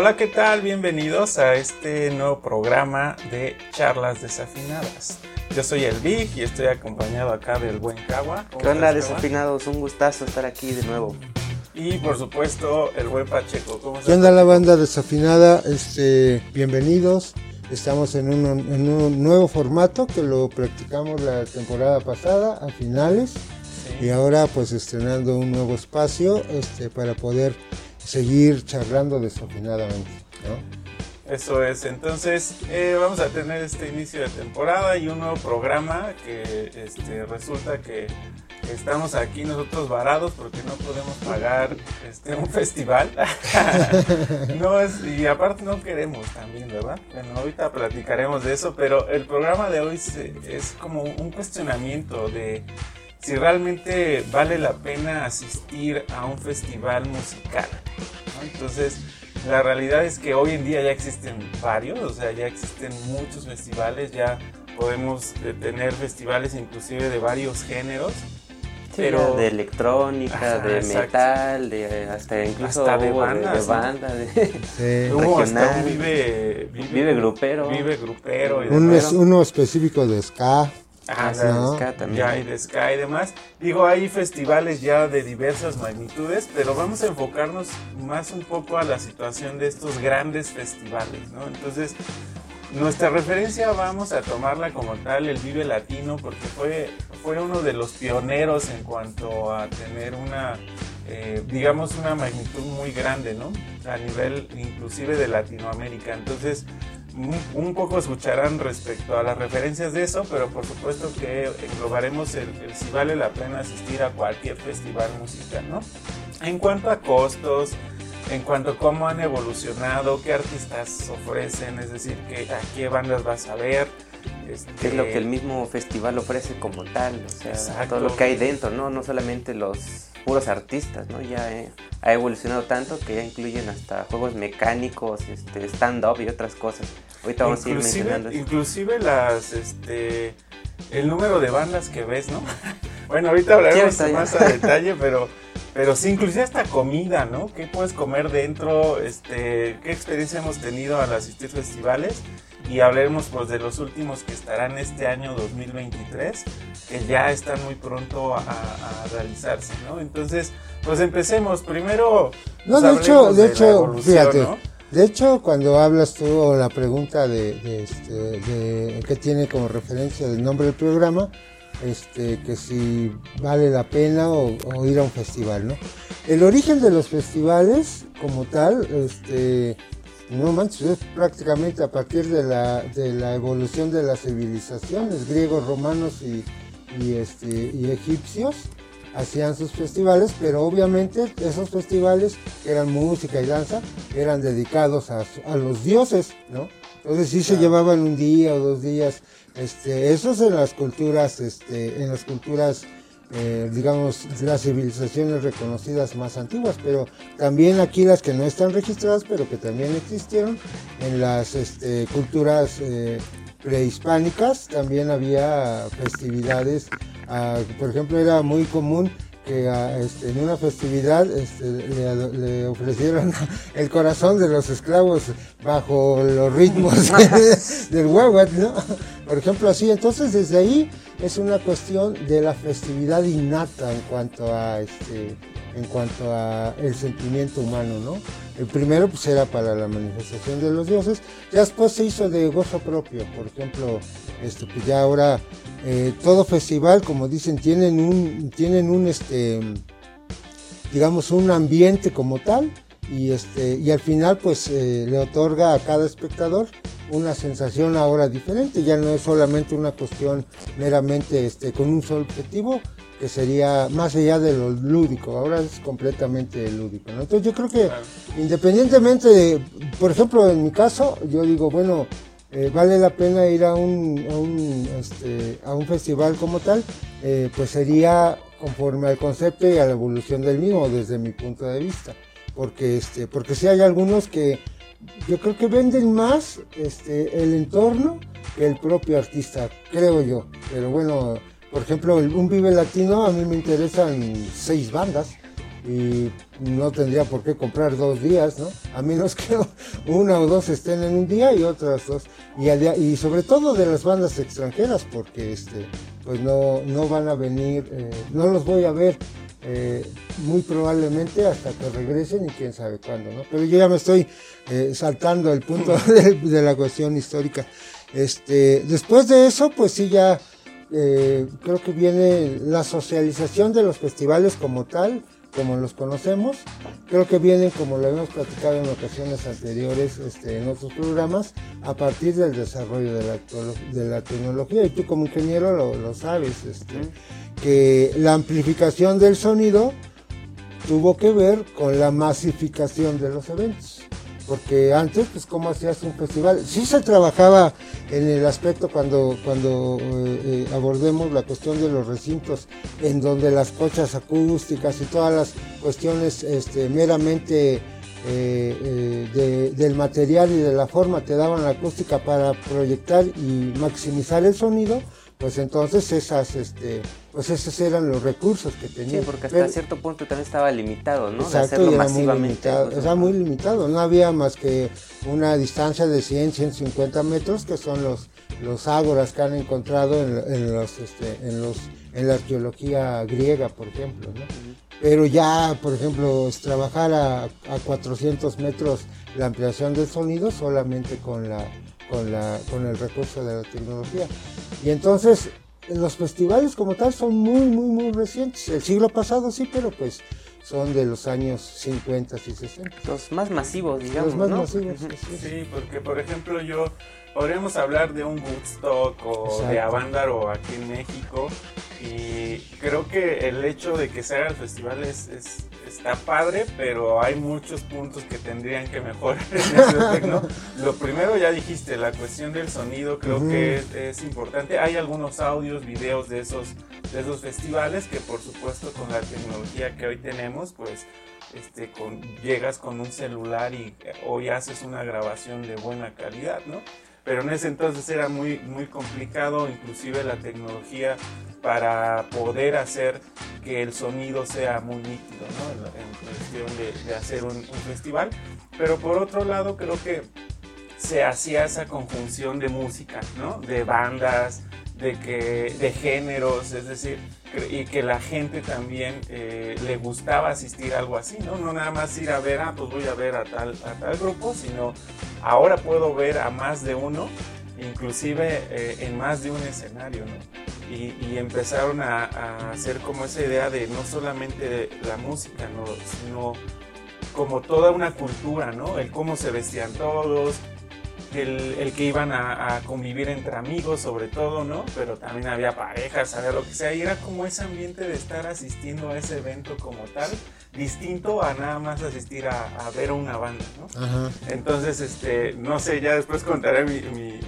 Hola, ¿qué tal? Bienvenidos a este nuevo programa de charlas desafinadas. Yo soy el Big y estoy acompañado acá del buen Cagua. ¿Qué onda, desafinados? Un gustazo estar aquí de nuevo. Y por supuesto, el buen Pacheco. ¿Cómo ¿Qué onda, la banda desafinada? Este, bienvenidos. Estamos en un, en un nuevo formato que lo practicamos la temporada pasada, a finales. Y ahora pues estrenando un nuevo espacio este, para poder seguir charlando desafinadamente. ¿no? Eso es, entonces eh, vamos a tener este inicio de temporada y un nuevo programa que este, resulta que estamos aquí nosotros varados porque no podemos pagar este, un festival. no es, y aparte no queremos también, ¿verdad? Bueno, ahorita platicaremos de eso, pero el programa de hoy es como un cuestionamiento de si realmente vale la pena asistir a un festival musical. Entonces, la realidad es que hoy en día ya existen varios, o sea, ya existen muchos festivales, ya podemos tener festivales inclusive de varios géneros. pero de electrónica, de metal, de hasta incluso de banda, de, banda, de, sí. hasta un vive, vive, grupero, vive grupero, uno específico de ska. Ah, de también. Ya, y de Sky y demás. Digo, hay festivales ya de diversas magnitudes, pero vamos a enfocarnos más un poco a la situación de estos grandes festivales, ¿no? Entonces, nuestra referencia vamos a tomarla como tal, el Vive Latino, porque fue, fue uno de los pioneros en cuanto a tener una, eh, digamos, una magnitud muy grande, ¿no? A nivel inclusive de Latinoamérica. Entonces, un poco escucharán respecto a las referencias de eso, pero por supuesto que englobaremos el, si vale la pena asistir a cualquier festival musical, ¿no? En cuanto a costos, en cuanto a cómo han evolucionado, qué artistas ofrecen, es decir, que, a qué bandas vas a ver. Este... es lo que el mismo festival ofrece como tal, o sea, todo lo que hay dentro, ¿no? No solamente los puros artistas, ¿no? Ya eh, ha evolucionado tanto que ya incluyen hasta juegos mecánicos, este, stand-up y otras cosas. Ahorita vamos a ir mencionando Inclusive las, este, el número de bandas que ves, ¿no? bueno, ahorita hablaremos más a detalle, pero, pero sí, inclusive hasta comida, ¿no? ¿Qué puedes comer dentro? Este, ¿Qué experiencia hemos tenido al asistir festivales? y hablaremos pues de los últimos que estarán este año 2023 que ya están muy pronto a, realizarse no entonces pues empecemos primero no de hecho de, hecho fíjate de hecho cuando hablas tú o la pregunta de, de, este, que tiene como referencia el nombre del programa este, que si vale la pena o, ir a un festival, ¿no? El origen de los festivales como tal, este, no manches, es prácticamente a partir de la, de la evolución de las civilizaciones, griegos, romanos y, este, y egipcios hacían sus festivales, pero obviamente esos festivales que eran música y danza eran dedicados a, a los dioses, ¿no? Entonces sí se llevaban un día o dos días, este, eso es en las culturas, este, en las culturas eh, digamos, las civilizaciones reconocidas más antiguas, pero también aquí las que no están registradas, pero que también existieron en las este, culturas eh, prehispánicas, también había festividades, ah, por ejemplo, era muy común que ah, este, en una festividad este, le, ofrecieron el corazón de los esclavos bajo los ritmos del huevo, ¿no? Por ejemplo, así. Entonces, desde ahí es una cuestión de la festividad innata en cuanto a este en cuanto a el sentimiento humano, ¿no? El primero pues era para la manifestación de los dioses, ya después se hizo de gozo propio, por ejemplo, este, pues ya ahora eh, todo festival, como dicen, tienen un, tienen un este, digamos un ambiente como tal, y este, y al final pues eh, le otorga a cada espectador una sensación ahora diferente, ya no es solamente una cuestión meramente este, con un solo objetivo, que sería más allá de lo lúdico, ahora es completamente lúdico. Entonces yo creo que independientemente de, por ejemplo, en mi caso, yo digo, bueno, eh, vale la pena ir a un, a un, este, a un festival como tal, eh, pues sería conforme al concepto y a la evolución del mismo desde mi punto de vista. Porque, este, porque si hay algunos que yo creo que venden más este, el entorno que el propio artista, creo yo. Pero bueno, por ejemplo, un Vive Latino a mí me interesan seis bandas. y no tendría por qué comprar dos días, ¿no? A menos que una o dos estén en un día y otras dos. Y, y sobre todo de las bandas extranjeras, porque este, pues no, no van a venir, eh, no los voy a ver eh, muy probablemente hasta que regresen y quién sabe cuándo, ¿no? Pero yo ya me estoy eh, saltando el punto de, la cuestión histórica. Este, después de eso, pues sí ya creo que viene la socialización de los festivales como tal, como los conocemos. Creo que vienen, como lo hemos platicado en ocasiones anteriores este, en otros programas, a partir del desarrollo de la, de la tecnología. Y tú como ingeniero lo, lo sabes, este, que la amplificación del sonido tuvo que ver con la masificación de los eventos porque antes, pues, ¿cómo hacías un festival? Sí se trabajaba en el aspecto cuando, cuando eh, eh, abordemos la cuestión de los recintos, en donde las cochas acústicas y todas las cuestiones este, meramente eh, del material y de la forma te daban la acústica para proyectar y maximizar el sonido, pues entonces esas, este, pues esos eran los recursos que tenía. Sí, porque hasta cierto punto también estaba limitado, ¿no? Exacto, hacerlo era masivamente. Muy limitado, pues, muy limitado, no había más que una distancia de 100, 150 metros, que son los, los ágoras que han encontrado en, los, este, en, los, en la arqueología griega, por ejemplo, ¿no? Pero ya, por ejemplo, trabajar a, a 400 metros la ampliación del sonido solamente con la con, la, con el recurso de la tecnología. Y entonces los festivales como tal son muy, muy, muy recientes. El siglo pasado sí, pero pues son de los años 50 y 60. Los más masivos, digamos. Los más masivos. Sí, porque por ejemplo yo podríamos hablar de un Woodstock o de Avándaro aquí en México y creo que el hecho de que se haga el festival es, está padre, pero hay muchos puntos que tendrían que mejorar en ese ¿no? Lo primero ya dijiste, la cuestión del sonido creo que es, importante. Hay algunos audios, videos de esos, de esos festivales que por supuesto con la tecnología que hoy tenemos, pues este, con, llegas con un celular y hoy haces una grabación de buena calidad, ¿no? Pero en ese entonces era muy, muy complicado, inclusive la tecnología para poder hacer que el sonido sea muy nítido, ¿no? En, cuestión de, hacer un, festival. Pero por otro lado, creo que se hacía esa conjunción de música, ¿no? De bandas, de, que, de géneros, es decir, y que la gente también eh, le gustaba asistir a algo así, ¿no? No nada más ir a ver, ah, pues voy a ver a tal, a tal grupo, sino ahora puedo ver a más de uno, inclusive eh, en más de un escenario, ¿no? Y, empezaron a, hacer como esa idea de no solamente la música, ¿no? sino como toda una cultura, ¿no? El cómo se vestían todos, el, que iban a, convivir entre amigos sobre todo, ¿no? Pero también había parejas, había lo que sea, y era como ese ambiente de estar asistiendo a ese evento como tal, distinto a nada más asistir a, ver una banda, ¿no? Entonces, este, no sé, ya después contaré mi,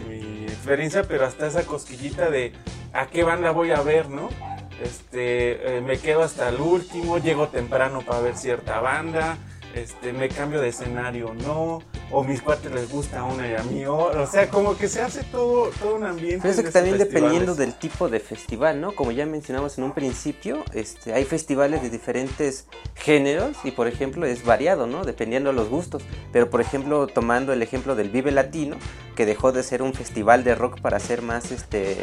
experiencia, pero hasta esa cosquillita de a qué banda voy a ver, ¿no? Este, eh, me quedo hasta el último, llego temprano para ver cierta banda, este, me cambio de escenario, no, o mis cuates les gusta una y a mí o sea, como que se hace todo, todo un ambiente. Pienso que también dependiendo del tipo de festival, ¿no? Como ya mencionamos en un principio, este, hay festivales de diferentes géneros y por ejemplo es variado, ¿no? Dependiendo de los gustos. Pero por ejemplo, tomando el ejemplo del Vive Latino, que dejó de ser un festival de rock para ser más, este,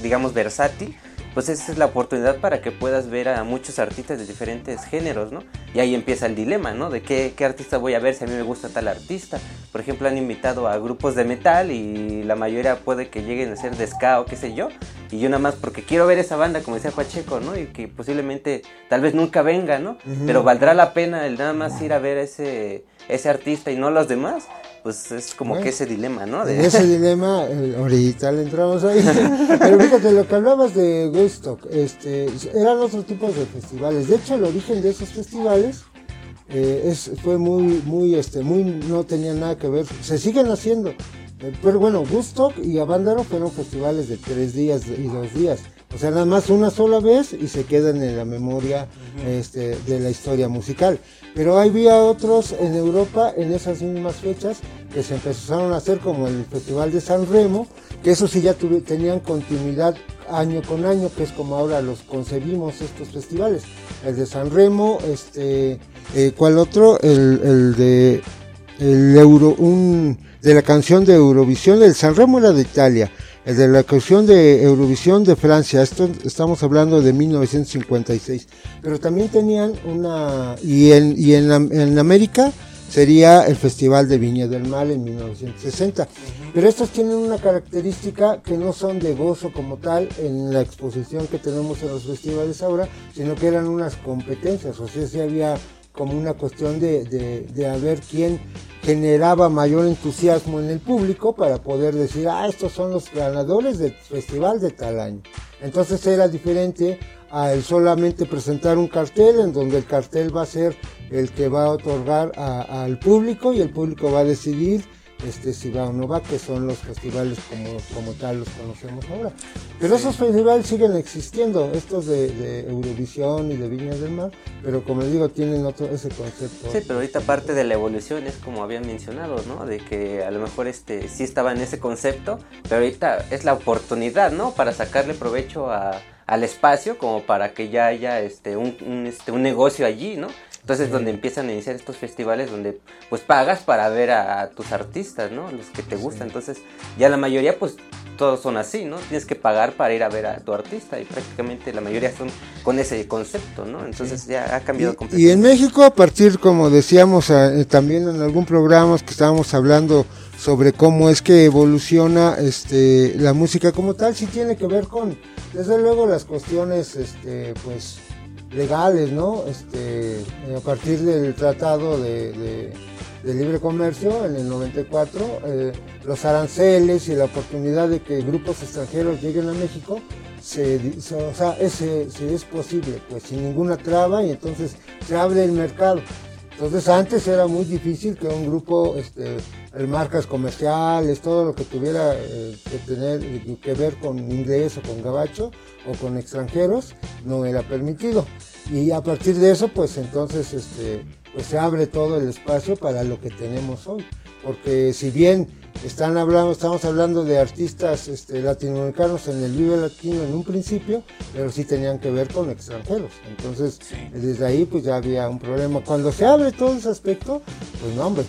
digamos, versátil pues esa es la oportunidad para que puedas ver a muchos artistas de diferentes géneros, ¿no? Y ahí empieza el dilema, ¿no? De qué, qué, artista voy a ver si a mí me gusta tal artista. Por ejemplo, han invitado a grupos de metal y la mayoría puede que lleguen a ser de ska o qué sé yo. Y yo nada más porque quiero ver esa banda, como decía Pacheco, ¿no? Y que posiblemente tal vez nunca venga, ¿no? Pero valdrá la pena el nada más ir a ver ese, ese artista y no los demás pues es como que ese dilema, ¿no? De... Ese dilema, ahorita le entramos ahí. Pero fíjate, lo que hablabas de Woodstock, este, eran otros tipos de festivales. De hecho, el origen de esos festivales eh, es, fue muy, muy, este, muy, no tenía nada que ver. Se siguen haciendo. Eh, pero bueno, Woodstock y Avándaro fueron festivales de tres días y dos días. O sea, nada más una sola vez y se quedan en la memoria este, de la historia musical. Pero había otros en Europa en esas mismas fechas que se empezaron a hacer como el Festival de San Remo, que eso sí ya tenían continuidad año con año, que es como ahora los concebimos estos festivales. El de San Remo, este, eh, ¿cuál otro? El, el de el Euro, un, de la canción de Eurovisión, el San Remo era de Italia, de la canción de Eurovisión de Francia, esto estamos hablando de 1956, pero también tenían una, y en, y en, en América sería el Festival de Viña del Mar en 1960. Pero estos tienen una característica que no son de gozo como tal en la exposición que tenemos en los festivales ahora, sino que eran unas competencias, o sea, si había como una cuestión de, de, de a ver quién generaba mayor entusiasmo en el público para poder decir, ah, estos son los ganadores del festival de tal año. Entonces era diferente a solamente presentar un cartel en donde el cartel va a ser el que va a otorgar al público y el público va a decidir este, si va o no va, que son los festivales como, como tal los conocemos ahora. Pero esos festivales siguen existiendo, estos de, Eurovisión y de Viñas del Mar, pero como digo, tienen otro, ese concepto. Sí, pero ahorita parte de la evolución es como habían mencionado, ¿no? De que a lo mejor este sí estaba en ese concepto, pero ahorita es la oportunidad, ¿no? Para sacarle provecho a, al espacio como para que ya haya este un, un, este, un negocio allí, ¿no? Entonces es donde empiezan a iniciar estos festivales donde pues pagas para ver a, tus artistas, ¿no? Los que te gustan. Entonces ya la mayoría pues todos son así, ¿no? Tienes que pagar para ir a ver a tu artista y prácticamente la mayoría son con ese concepto, ¿no? Entonces ya ha cambiado completamente. Y en México a partir, como decíamos eh, también en algún programa que estábamos hablando sobre cómo es que evoluciona este la música como tal, sí tiene que ver con desde luego las cuestiones este pues legales, ¿no? Este, a partir del Tratado de, Libre Comercio en el 94, eh, los aranceles y la oportunidad de que grupos extranjeros lleguen a México, se, o sea, ese, es posible, pues sin ninguna traba y entonces se abre el mercado. Entonces antes era muy difícil que un grupo, este, marcas comerciales, todo lo que tuviera eh, que tener que ver con inglés o con gabacho o con extranjeros, no era permitido. Y a partir de eso, pues entonces este, pues se abre todo el espacio para lo que tenemos hoy. Porque si bien están hablando, estamos hablando de artistas este, latinoamericanos en el Vive Latino en un principio, pero sí tenían que ver con extranjeros. Entonces, desde ahí pues ya había un problema. Cuando se abre todo ese aspecto, pues no, hombre,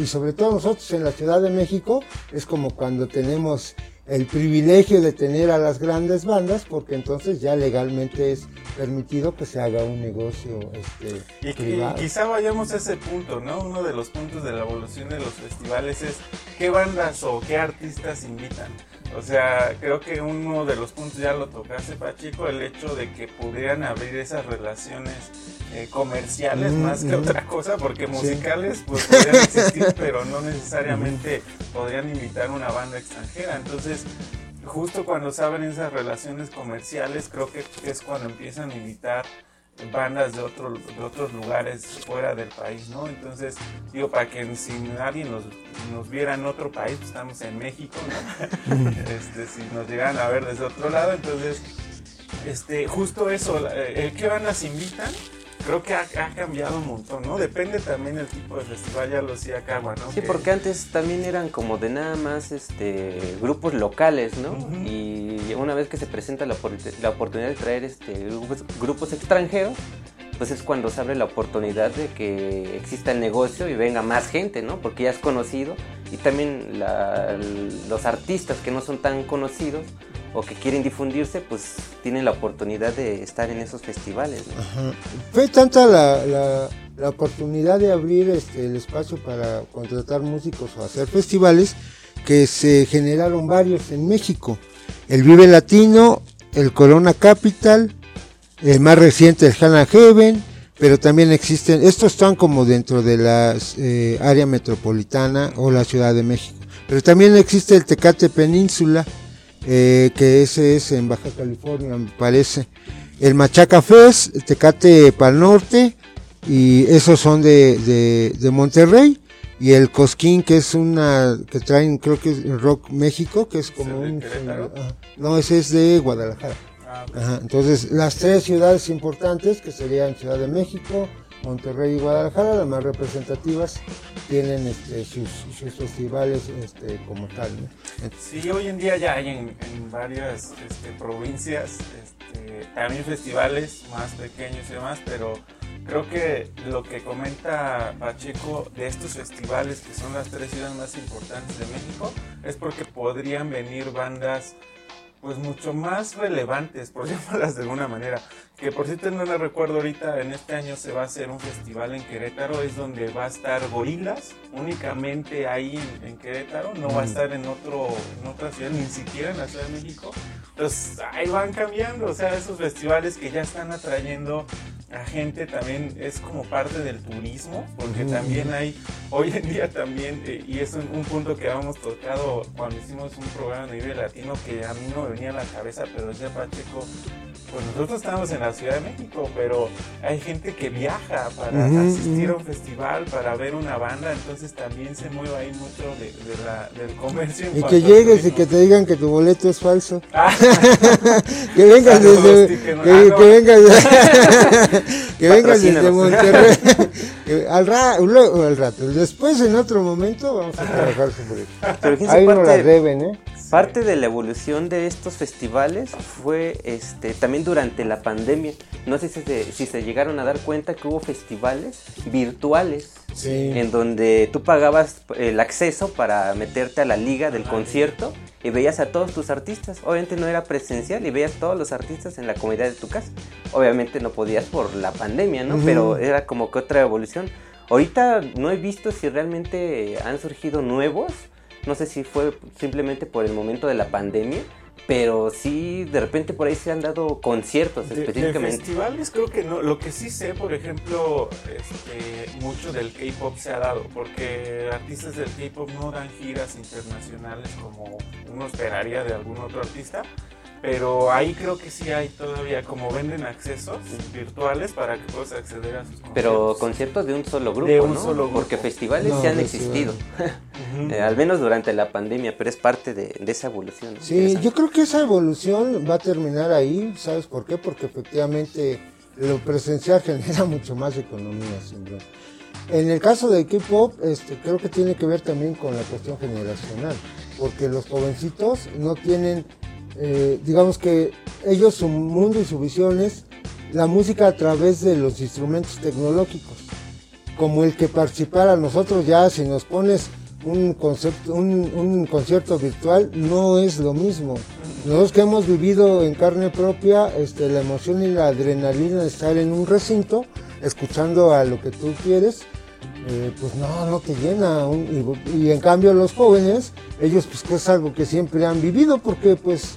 y sobre todo nosotros en la Ciudad de México, es como cuando tenemos el privilegio de tener a las grandes bandas porque entonces ya legalmente es permitido que se haga un negocio este, y, quizá vayamos a ese punto, ¿no? Uno de los puntos de la evolución de los festivales es qué bandas o qué artistas invitan. O sea, creo que uno de los puntos ya lo tocaste, Pachico, el hecho de que pudieran abrir esas relaciones eh, comerciales más que otra cosa, porque musicales pues podrían existir, pero no necesariamente podrían invitar una banda extranjera. Entonces, justo cuando se abren esas relaciones comerciales, creo que es cuando empiezan a invitar bandas de, otro, de otros lugares fuera del país, ¿no? Entonces, digo, para que si nadie nos, nos viera en otro país, pues estamos en México, ¿no? este, si nos llegan a ver desde otro lado, entonces, este, justo eso, eh, ¿qué bandas invitan? Creo que ha, cambiado un montón, ¿no? Depende también el tipo de festival, ya lo decía ¿no? Sí, porque antes también eran como de nada más este grupos locales, ¿no? Y una vez que se presenta la, la oportunidad de traer este grupos, extranjeros, pues es cuando se abre la oportunidad de que exista el negocio y venga más gente, ¿no? Porque ya es conocido y también los artistas que no son tan conocidos o que quieren difundirse, pues tienen la oportunidad de estar en esos festivales. Fue tanta la, la, oportunidad de abrir este, el espacio para contratar músicos o hacer festivales que se generaron varios en México. El Vive Latino, el Corona Capital, el más reciente el Hannah Heaven, pero también existen, estos están como dentro de la eh, área metropolitana o la Ciudad de México, pero también existe el Tecate Península, eh, que ese es en Baja California, me parece. El Machaca Fest, Tecate Pal Norte, y esos son de, de, Monterrey. Y el Cosquín, que es una, que traen, creo que es Rock México, que es como un... no, ese es de Guadalajara. Ah, entonces, las tres ciudades importantes, que serían Ciudad de México, Monterrey y Guadalajara, las más representativas, tienen este, sus, festivales este, como tal. Sí, hoy en día ya hay en, varias este, provincias este, también festivales más pequeños y demás, pero creo que lo que comenta Pacheco de estos festivales, que son las tres ciudades más importantes de México, es porque podrían venir bandas pues mucho más relevantes, por llamarlas de alguna manera. Que por cierto no me recuerdo ahorita, en este año se va a hacer un festival en Querétaro, es donde va a estar Gorilas, únicamente ahí en, Querétaro, no va a mm. estar en, otro, en otra ciudad, ni siquiera en la Ciudad de México. Entonces ahí van cambiando, o sea, esos festivales que ya están atrayendo a gente también es como parte del turismo, porque también hay, hoy en día también, eh, y es un, punto que habíamos tocado cuando hicimos un programa a nivel latino que a mí no me venía a la cabeza, pero decía Pacheco, pues nosotros estamos en la Ciudad de México, pero hay gente que viaja para asistir a un festival, para ver una banda, entonces también se mueve ahí mucho de, la, del comercio. Y que llegues y que te digan que tu boleto es falso. Ah. que vengas desde... Que, que, vengas, que vengas desde Monterrey. al, al rato. Después, en otro momento, vamos a trabajar sobre eso. Ahí no la deben, ¿eh? Parte de la evolución de estos festivales fue este, también durante la pandemia. No sé si se, si se llegaron a dar cuenta que hubo festivales virtuales en donde tú pagabas el acceso para meterte a la liga del concierto y veías a todos tus artistas. Obviamente no era presencial y veías todos los artistas en la comunidad de tu casa. Obviamente no podías por la pandemia, ¿no? Pero era como que otra evolución. Ahorita no he visto si realmente han surgido nuevos no sé si fue simplemente por el momento de la pandemia, pero sí, de repente por ahí se han dado conciertos específicamente. De festivales creo que no. Lo que sí sé, por ejemplo, este, mucho del K-pop se ha dado, porque artistas del K-pop no dan giras internacionales como uno esperaría de algún otro artista. Pero ahí creo que sí hay todavía, como venden accesos virtuales para que puedas acceder a sus conciertos. Pero conciertos de un solo grupo, de un Solo grupo. Porque festivales sí han existido, eh, al menos durante la pandemia, pero es parte de, esa evolución. Sí, yo creo que esa evolución va a terminar ahí, ¿sabes por qué? Porque efectivamente lo presencial genera mucho más economía, sin duda. En el caso de K-pop, este, creo que tiene que ver también con la cuestión generacional, porque los jovencitos no tienen eh, digamos que ellos su mundo y su visión es la música a través de los instrumentos tecnológicos, como el que participara nosotros ya si nos pones un concepto, un, concierto virtual no es lo mismo. Nosotros que hemos vivido en carne propia este, la emoción y la adrenalina de estar en un recinto, escuchando a lo que tú quieres, eh, pues no, no te llena. y, en cambio los jóvenes, ellos pues que es algo que siempre han vivido porque pues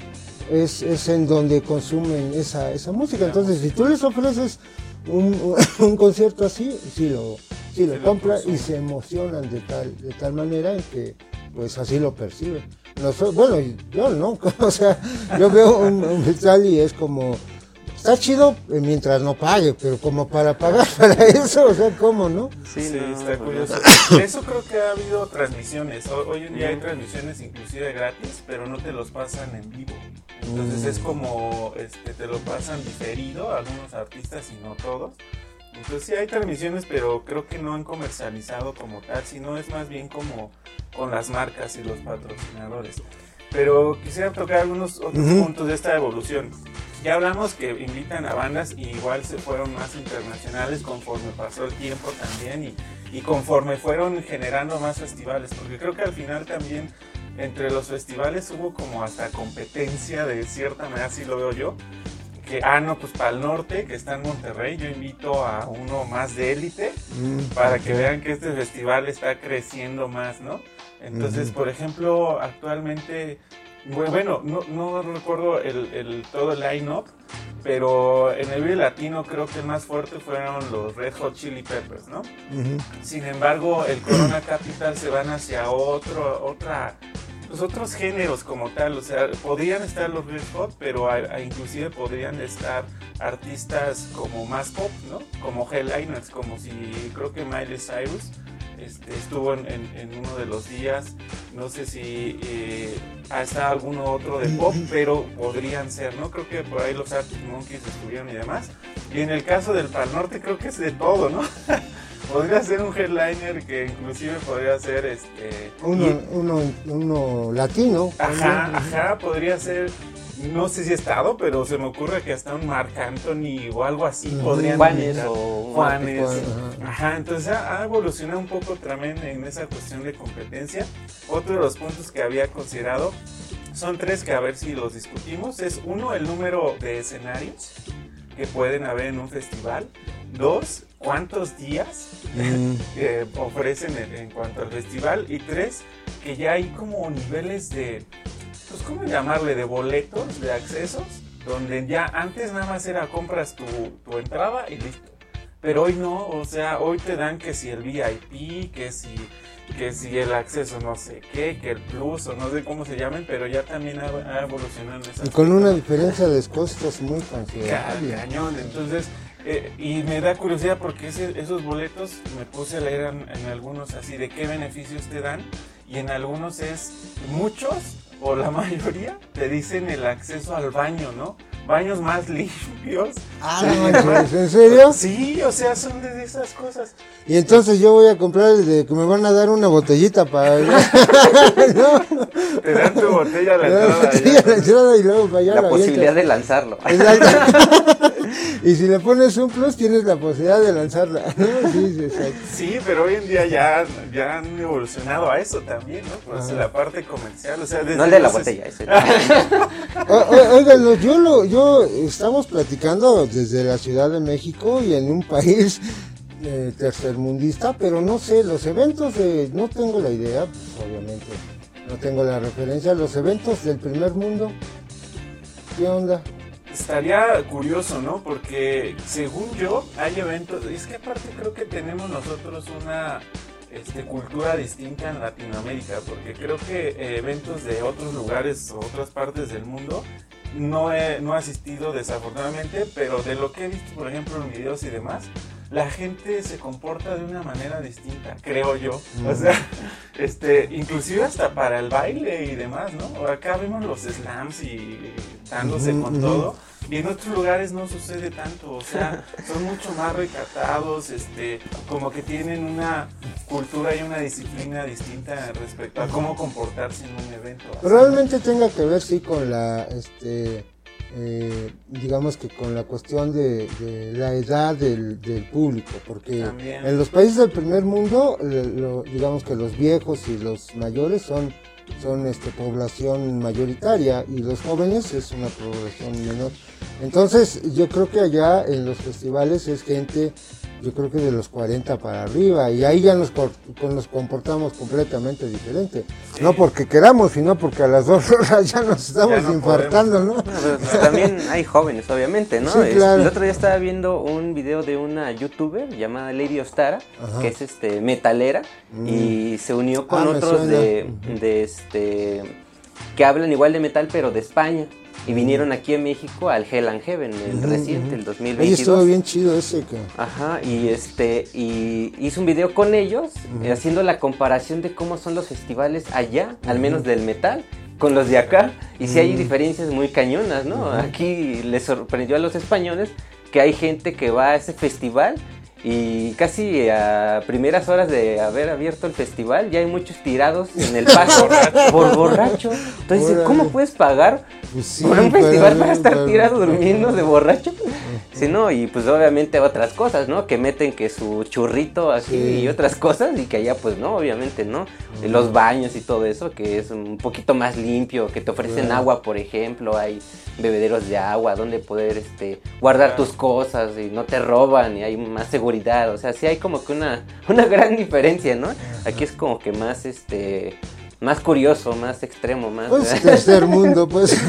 es, es en donde consumen esa, esa música. Entonces, si tú les ofreces un, un concierto así, sí lo, sí lo compran y se emocionan de tal, de tal manera en que pues así lo perciben. bueno, yo no, o sea, yo veo un, un y es como está chido eh, mientras no pague, pero como para pagar para eso, o sea, ¿cómo, no? Sí, está curioso. eso creo que ha habido transmisiones. Hoy en día hay transmisiones inclusive gratis, pero no te los pasan en vivo. Entonces es mm. como este, te lo pasan diferido algunos artistas y no todos. Entonces sí hay transmisiones, pero creo que no han comercializado como tal, sino es más bien como con las marcas y los patrocinadores. Pero quisiera tocar algunos otros puntos de esta evolución. Ya hablamos que invitan a bandas y igual se fueron más internacionales conforme pasó el tiempo también y, y conforme fueron generando más festivales, porque creo que al final también entre los festivales hubo como hasta competencia de cierta manera, así lo veo yo. Que, ah, no, pues para el norte, que está en Monterrey, yo invito a uno más de élite mm, para que vean que este festival está creciendo más, ¿no? Entonces, por ejemplo, actualmente bueno, no, no recuerdo el, el, todo el line-up, pero en el video latino creo que el más fuerte fueron los Red Hot Chili Peppers, ¿no? Sin embargo, el Corona Capital se van hacia otro, otra, los otros géneros como tal, o sea, podrían estar los Red Hot, pero inclusive podrían estar artistas como más pop, ¿no? Como headliners, como si creo que Miley Cyrus este, estuvo en, uno de los días. No sé si eh, está alguno otro de pop, pero podrían ser, ¿no? Creo que por ahí los Arctic Monkeys estuvieron y demás. Y en el caso del Pal Norte creo que es de todo, ¿no? podría ser un headliner que inclusive podría ser este uno, uno, uno latino. Ajá, ajá, podría ser no sé si he estado, pero se me ocurre que hasta un Mark Anthony o algo así podrían Juanes o Juanes. Ajá, entonces ha, evolucionado un poco también en esa cuestión de competencia. Otro de los puntos que había considerado son tres que a ver si los discutimos. Es uno, el número de escenarios que pueden haber en un festival. Dos, cuántos días mm. ofrecen en, cuanto al festival. Y tres, que ya hay como niveles de, pues, ¿cómo llamarle? De boletos, de accesos, donde ya antes nada más era compras tu, tu entrada y listo. Pero hoy no, o sea, hoy te dan que si el VIP, que si que si el acceso no sé qué, que el plus o no sé cómo se llamen, pero ya también ha, evolucionado en Y con una diferencia de costos muy considerable. Cañón, entonces, eh, y me da curiosidad porque esos boletos me puse a leer en, algunos así de qué beneficios te dan y en algunos es muchos o la mayoría te dicen el acceso al baño, ¿no? Baños más limpios. Ah, no, ¿en serio? Sí, o sea, son de esas cosas. Y entonces yo voy a comprar el de que me van a dar una botellita para... ¿No? Te dan tu botella a la entrada. y luego para allá la, la posibilidad de lanzarlo. Y si le pones un plus, tienes la posibilidad de lanzarla. Sí, sí, pero hoy en día ya, ya han evolucionado a eso también, ¿no? Pues la parte comercial, o sea, desde No el de la botella, ese. Oigan, yo, lo, yo estamos platicando desde la Ciudad de México y en un país eh, tercermundista, pero no sé, los eventos de, no tengo la idea, pues, obviamente, no tengo la referencia, los eventos del primer mundo, ¿qué onda? Estaría curioso, ¿no? Porque según yo, hay eventos, es que aparte creo que tenemos nosotros una este, cultura distinta en Latinoamérica, porque creo que eh, eventos de otros lugares o otras partes del mundo no he, no he asistido desafortunadamente, pero de lo que he visto, por ejemplo, en videos y demás, la gente se comporta de una manera distinta, creo yo. O sea, este, inclusive hasta para el baile y demás, ¿no? Acá vemos los slams y dándose con todo. Y en otros lugares no sucede tanto, o sea, son mucho más recatados, este, como que tienen una cultura y una disciplina distinta respecto a cómo comportarse en un evento. Probablemente tenga que ver, sí, con la, este, eh, digamos que con la cuestión de, la edad del, público, porque en los países del primer mundo, digamos que los viejos y los mayores son, son este, población mayoritaria y los jóvenes es una población menor. Entonces yo creo que allá en los festivales es gente yo creo que de los 40 para arriba, y ahí ya nos, nos comportamos completamente diferente. No porque queramos, sino porque a las dos horas ya nos estamos infartando, ¿no? Pues, también hay jóvenes, obviamente, ¿no? El otro día estaba viendo un video de una youtuber llamada Lady Ostara, que es este metalera, mm. y se unió con ah, otros de, de este que hablan igual de metal, pero de España y vinieron aquí a México al Hell and Heaven, el reciente, el 2022. Ahí estuvo bien chido ese. Que... Ajá, y este, y hice un video con ellos, haciendo la comparación de cómo son los festivales allá, al menos del metal, con los de acá, y si hay diferencias muy cañonas, ¿no? Aquí les sorprendió a los españoles que hay gente que va a ese festival y casi a primeras horas de haber abierto el festival ya hay muchos tirados en el paso por borracho. Entonces, ¿cómo puedes pagar pues por un festival para estar tirado durmiendo de borracho? Sí, ¿no? Y pues obviamente otras cosas, ¿no? Que meten que su churrito así y otras cosas y que allá pues no, obviamente, ¿no? Los baños y todo eso, que es un poquito más limpio, que te ofrecen agua, por ejemplo, hay bebederos de agua donde poder este, guardar tus cosas y no te roban y hay más seguridad, o sea, sí hay como que una, una gran diferencia, ¿no? Aquí es como que más, este, más curioso, más extremo, más... Pues tercer mundo, pues...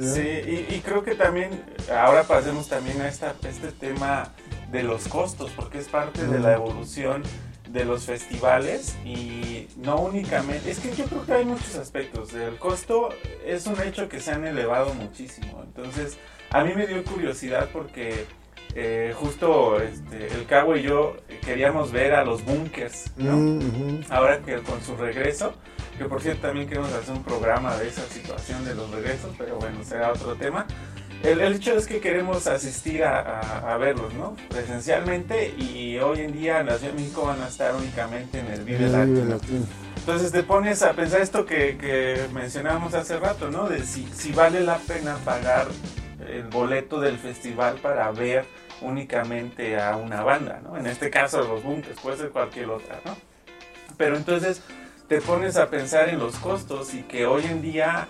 Sí, y, creo que también, ahora pasemos también a esta, este tema de los costos, porque es parte de la evolución de los festivales y no únicamente, es que yo creo que hay muchos aspectos. El costo es un hecho que se han elevado muchísimo, entonces a mí me dio curiosidad porque eh, justo este, el Cabo y yo queríamos ver a los bunkers, ¿no? Mm, Ahora que con su regreso, que por cierto también queremos hacer un programa de esa situación de los regresos, pero bueno, será otro tema. El, hecho es que queremos asistir a, verlos, ¿no? Presencialmente y hoy en día en la Ciudad de México van a estar únicamente en el Vive Latino. Entonces te pones a pensar esto que, que mencionábamos hace rato, ¿no? De si, si vale la pena pagar el boleto del festival para ver únicamente a una banda, ¿no? En este caso los bunkers, puede ser cualquier otra, ¿no? Pero entonces te pones a pensar en los costos y que hoy en día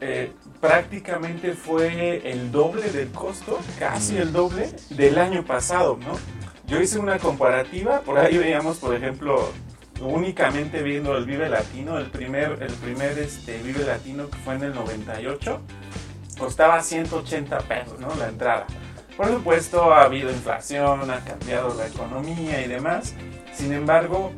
eh, prácticamente fue el doble del costo, casi el doble del año pasado, ¿no? Yo hice una comparativa, por ahí veíamos, por ejemplo, únicamente viendo el Vive Latino, el primer, el primer este, Vive Latino que fue en el 98, costaba 180 pesos, ¿no? La entrada. Por supuesto, ha habido inflación, ha cambiado la economía y demás. Sin embargo,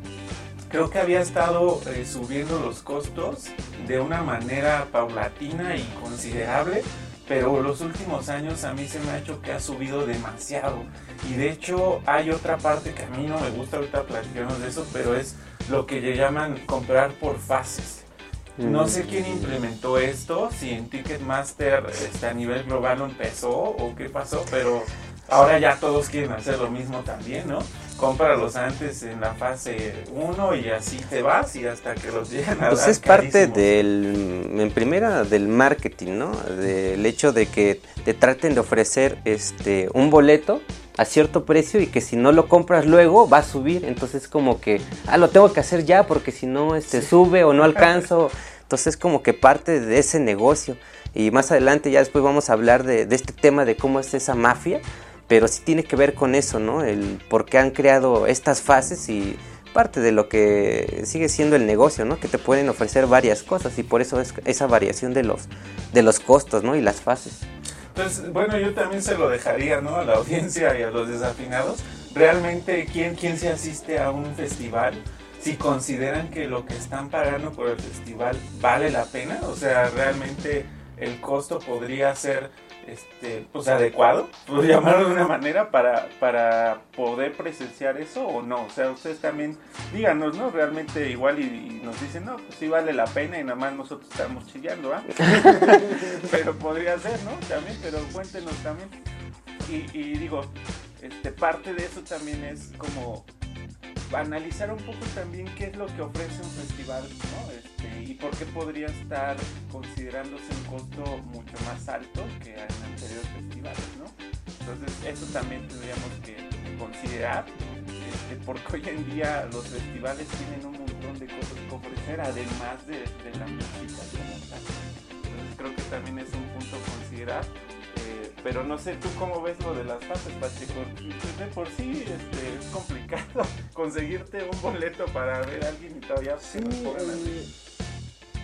creo que había estado eh, subiendo los costos de una manera paulatina y considerable, pero los últimos años a mí se me ha hecho que ha subido demasiado. Y de hecho hay otra parte que a mí no me gusta, ahorita platicarnos de eso, pero es lo que le llaman comprar por fases. No sé quién implementó esto, si en Ticketmaster este, a nivel global lo empezó o qué pasó, pero ahora ya todos quieren hacer lo mismo también, ¿no? cómpralos antes en la fase 1 y así te vas y hasta que los lleguen a Pues es parte del, en primera, del marketing, ¿no? Del hecho de que te traten de ofrecer este un boleto a cierto precio y que si no lo compras luego va a subir, entonces como que, ah, lo tengo que hacer ya porque si no este sube o no alcanzo, entonces como que parte de ese negocio. Y más adelante ya después vamos a hablar de, de este tema de cómo es esa mafia pero sí tiene que ver con eso, ¿no? El por qué han creado estas fases y parte de lo que sigue siendo el negocio, ¿no? Que te pueden ofrecer varias cosas y por eso es esa variación de los, de los costos, ¿no? Y las fases. Entonces, bueno, yo también se lo dejaría, ¿no? A la audiencia y a los desafinados. Realmente, ¿quién, quién se asiste a un festival? Si consideran que lo que están pagando por el festival vale la pena, o sea, realmente el costo podría ser este, pues adecuado, por llamarlo de una manera, para, para poder presenciar eso o no. O sea, ustedes también díganos, ¿no? Realmente igual y, nos dicen, no, pues sí vale la pena y nada más nosotros estamos chillando, ¿ah? pero podría ser, ¿no? También, pero cuéntenos también. Y, y digo, este, parte de eso también es como analizar un poco también qué es lo que ofrece un festival, ¿no? Este, y por qué podría estar considerándose un costo mucho más alto que en anteriores festivales, ¿no? Entonces eso también tendríamos que considerar, este, porque hoy en día los festivales tienen un montón de cosas que ofrecer, además de, la música Entonces creo que también es un punto a considerar pero no sé tú cómo ves lo de las fases, Pacheco. De por sí este, es complicado conseguirte un boleto para ver a alguien y todavía sí, eh,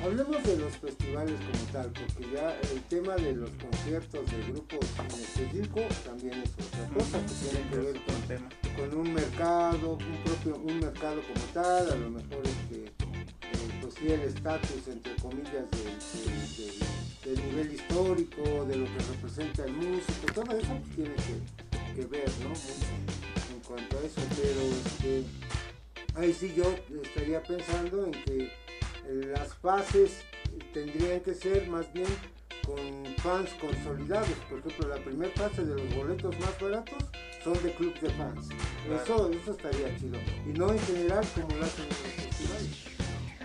Hablemos de los festivales como tal, porque ya el tema de los conciertos de grupos en específico también es otra cosa que tiene que ver con, con un mercado, un propio un mercado como tal, a lo mejor este, eh, pues sí el estatus entre comillas de del nivel histórico, de lo que representa el músico, todo eso pues, tiene que, ver, ¿no? en cuanto a eso, pero este, ahí sí yo estaría pensando en que las fases tendrían que ser más bien con fans consolidados. Por ejemplo, la primera fase de los boletos más baratos son de club de fans. Eso, eso estaría chido. Y no en general como lo hacen en los festivales.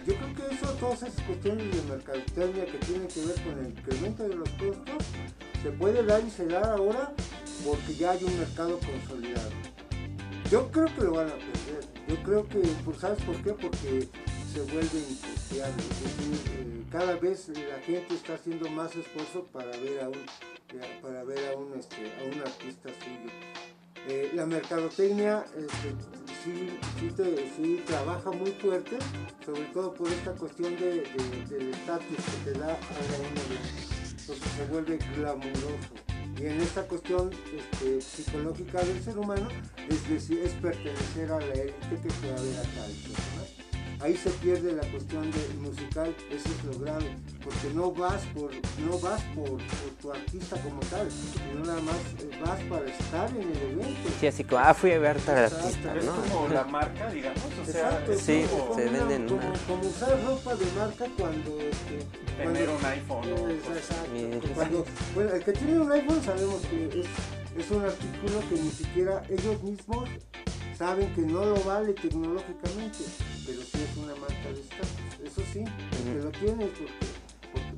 Yo creo que eso, todas esas cuestiones de mercadotecnia que tienen que ver con el incremento de los costos, se puede dar y se da ahora porque ya hay un mercado consolidado. Yo creo que lo van a perder. Yo creo que, pues, ¿sabes por qué? Porque se vuelve incosteable. Eh, cada vez la gente está haciendo más esfuerzo para ver a un, para ver a un, este, a un artista suyo. Eh, la mercadotecnia este, sí, sí, trabaja muy fuerte, sobre todo por esta cuestión de, del estatus que te da a uno de Entonces se vuelve glamuroso. Y en esta cuestión este, psicológica del ser humano es decir, es pertenecer a la élite que puede haber acá. Ahí se pierde la cuestión de musical, eso es lo grave, porque no vas por, no vas por, tu artista como tal, sino nada más eh, vas para estar en el evento. Sí, así como, ah, fui a ver tal artista, ¿no? Es como la marca, digamos, o sea, sí, se venden como, como, usar ropa de marca cuando... Este, Tener un iPhone. cuando, bueno, el que tiene un iPhone sabemos que es, es un artículo que ni siquiera ellos mismos saben que no lo vale tecnológicamente, pero sí es una marca de estatus. Eso sí, porque lo tiene porque, porque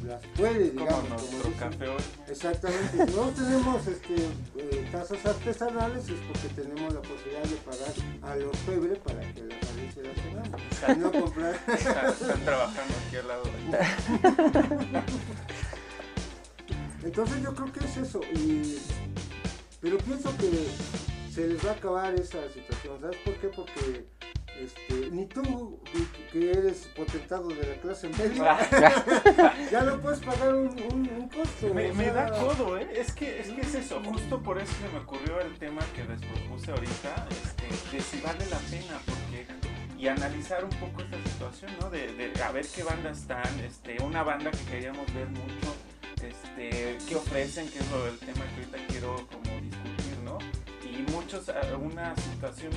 pues, las puede, digamos. Como nuestro café hoy. Exactamente. Si no tenemos este, eh, tazas artesanales es porque tenemos la posibilidad de pagar a los para que las se las tengamos. no comprar. Están, trabajando aquí al lado. Entonces yo creo que es eso. Y, pero pienso que se les va a acabar esa situación. ¿Sabes por qué? Porque este, ni tú, que eres potentado de la clase media, ya no puedes pagar un, un, costo. Me, da codo, ¿eh? Es que, es que es eso. Justo por eso se me ocurrió el tema que les propuse ahorita, este, de si vale la pena, porque y analizar un poco esta situación, ¿no? De, de, a ver qué bandas están, este, una banda que queríamos ver mucho, este, qué ofrecen, que es lo del tema que ahorita quiero como discutir, ¿no? y muchos a una situación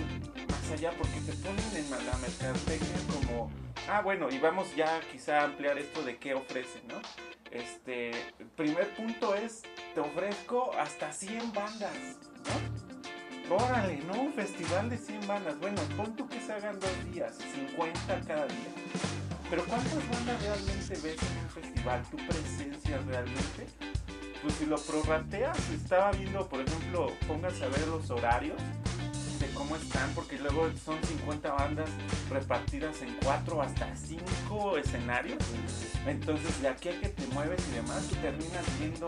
allá porque te ponen en la mercadotecnia como, ah bueno, y vamos ya quizá a ampliar esto de qué ofrecen, ¿no? Este, primer punto es, te ofrezco hasta 100 bandas, ¿no? Órale, ¿no? Un festival de 100 bandas. Bueno, pon tú que se hagan dos días, 50 cada día. Pero ¿cuántas bandas realmente ves en un festival? ¿Tu presencia realmente? pues si lo prorrateas, estaba viendo, por ejemplo, pónganse a ver los horarios cómo están, porque luego son 50 bandas repartidas en 4 hasta 5 escenarios. Entonces, de aquí a que te mueves y demás, terminas viendo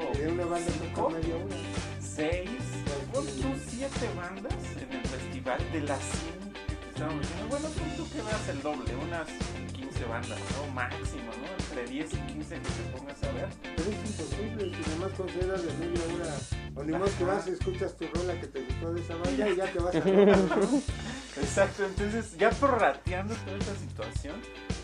6, 7 bandas en el festival de las 100 Bueno, tú que veas el doble, unas 15 bandas, ¿no? Máximo, ¿no? Entre 10 y 15 que te pongas a ver. Pero es imposible, si nomás consideras de media hora, o ni más que vas y escuchas tu rola que te gustó de esa banda y ya te vas a ¿no? Exacto, entonces ya prorrateando toda esta situación,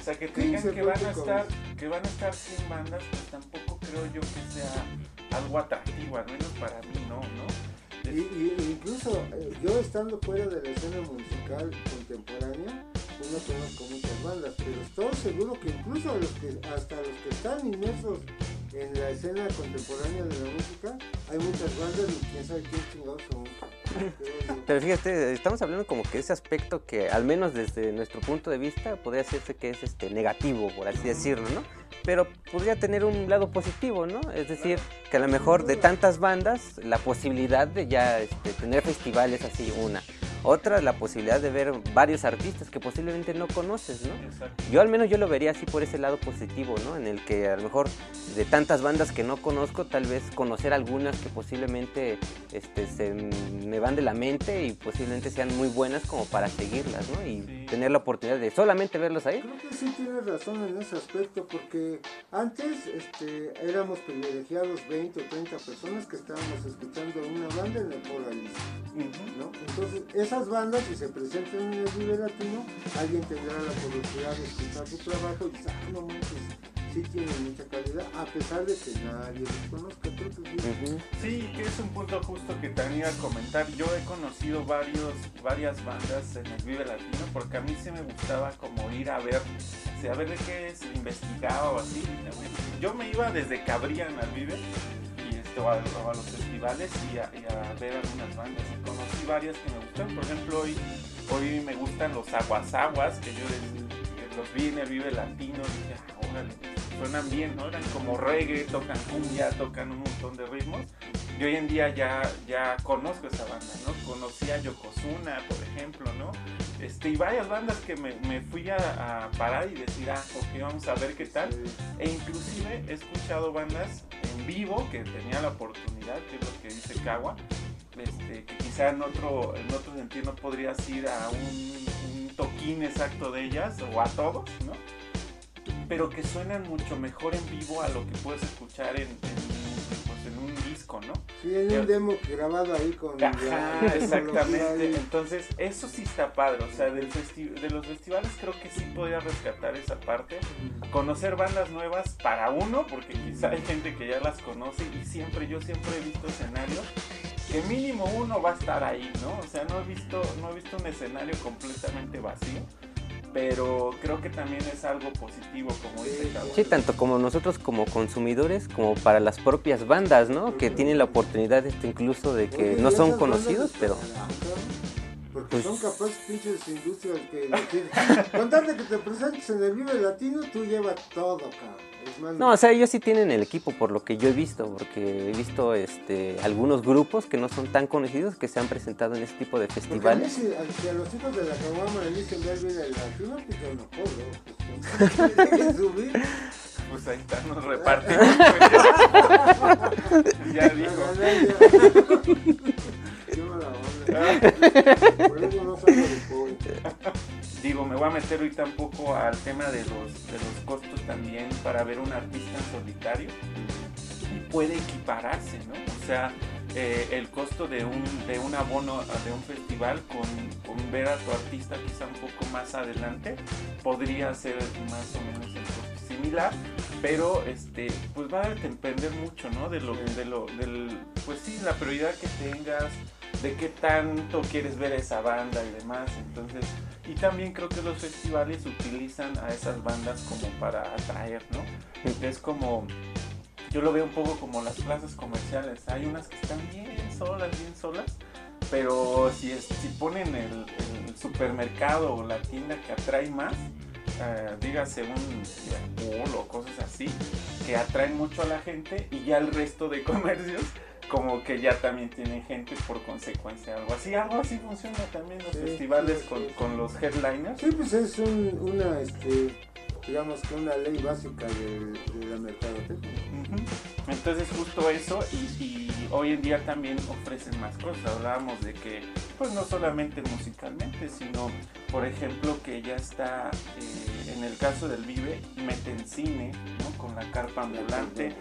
o sea que te digan que van a estar, que van a estar 100 bandas, pues tampoco creo yo que sea algo atractivo, al menos para mí no, ¿no? Y, y, incluso eh, yo estando fuera de la escena musical contemporánea, no conozco muchas bandas, pero estoy seguro que incluso los que, hasta los que están inmersos en la escena contemporánea de la música, hay muchas bandas y quién sabe quién chingados son. Pero fíjate, estamos hablando como que ese aspecto que, al menos desde nuestro punto de vista, podría decirse que es este negativo, por así decirlo, ¿no? Pero podría tener un lado positivo, ¿no? Es decir, que a lo mejor de tantas bandas, la posibilidad de ya este, tener festivales así, una otra, la posibilidad de ver varios artistas que posiblemente no conoces, ¿no? Yo al menos yo lo vería así por ese lado positivo, ¿no? En el que a lo mejor de tantas bandas que no conozco, tal vez conocer algunas que posiblemente este, se me van de la mente y posiblemente sean muy buenas como para seguirlas, ¿no? Y tener la oportunidad de solamente verlos ahí. Creo que sí tienes razón en ese aspecto, porque antes este, éramos privilegiados 20 o 30 personas que estábamos escuchando una banda en el Polaris, ¿no? Entonces, esas bandas, si se presentan en el Vive Latino, alguien tendrá la posibilidad de escuchar su trabajo y dice, ah, no manches, sí tiene mucha calidad, a pesar de que nadie los conozca. Creo que sí. que es un punto justo que también iba a comentar. Yo he conocido varios, varias bandas en el Vive Latino porque a mí sí me gustaba como ir a ver, a ver de qué es, investigaba o así. Yo me iba desde que abrían al Vive a, los y a, ver algunas bandas. Y conocí varias que me gustan. Por ejemplo, hoy, hoy me gustan los Aguasaguas, que yo los vi en el Vive Latino y dije, ah, órale, suenan bien, ¿no? Eran como reggae, tocan cumbia, tocan un montón de ritmos. Y hoy en día ya, ya conozco esa banda, ¿no? Conocí a Yokozuna, por ejemplo, ¿no? Este, y varias bandas que me, me fui a, parar y decir, ah, ok, vamos a ver qué tal. E inclusive he escuchado bandas en vivo que tenía la oportunidad, que es lo que dice Kawa, este, que quizá en otro, en otro sentido no podrías ir a un, toquín exacto de ellas o a todos, ¿no? Pero que suenan mucho mejor en vivo a lo que puedes escuchar en, en, disco ¿no? Sí, hay un demo grabado ahí con... Ajá, exactamente. Entonces, eso sí está padre. O sea, del de los festivales creo que sí podría rescatar esa parte. Conocer bandas nuevas para uno, porque quizá hay gente que ya las conoce y siempre, yo siempre he visto escenarios que mínimo uno va a estar ahí, ¿no? O sea, no he visto, no he visto un escenario completamente vacío pero creo que también es algo positivo, como dice Carlos. Sí, tanto como nosotros como consumidores, como para las propias bandas, ¿no? Que tienen la oportunidad este, incluso de que no son conocidos, pero... Porque pues son capaces pinches industrias que... Con que te presentes en el Vive Latino, tú llevas todo, cabrón. No, o sea, ellos sí tienen el equipo, por lo que yo he visto, porque he visto este algunos grupos que no son tan conocidos que se han presentado en este tipo de festivales. Porque a, mí, si, a los hijos de la caguama le dicen ver bien el latino, pues yo no cobro. Pues, subir. Pues ahí está, nos repartimos. ya dijo. Digo, me voy a meter ahorita un poco al tema de los, de los costos también para ver un artista en solitario. Puede equipararse, ¿no? O sea, eh, el costo de un, de un abono de un festival con, con, ver a tu artista quizá un poco más adelante podría ser más o menos el costo similar, pero este, pues va a depender mucho, ¿no? De lo, de lo, del, pues sí, la prioridad que tengas, de qué tanto quieres ver a esa banda y demás, entonces y también creo que los festivales utilizan a esas bandas como para atraer, ¿no? Es como, yo lo veo un poco como las plazas comerciales. Hay unas que están bien solas, bien solas, pero si, si ponen el, supermercado o la tienda que atrae más, eh, dígase un o cosas así, que atraen mucho a la gente y ya el resto de comercios como que ya también tienen gente por consecuencia, algo así. Algo así funciona también los festivales con, con, los headliners. Sí, pues es un, una, este, digamos que una ley básica de, de la mercadotecnia. Entonces justo eso y, y, hoy en día también ofrecen más cosas. Hablábamos de que pues no solamente musicalmente, sino por ejemplo que ya está eh, en el caso del Vive, meten cine ¿no? con la carpa ambulante,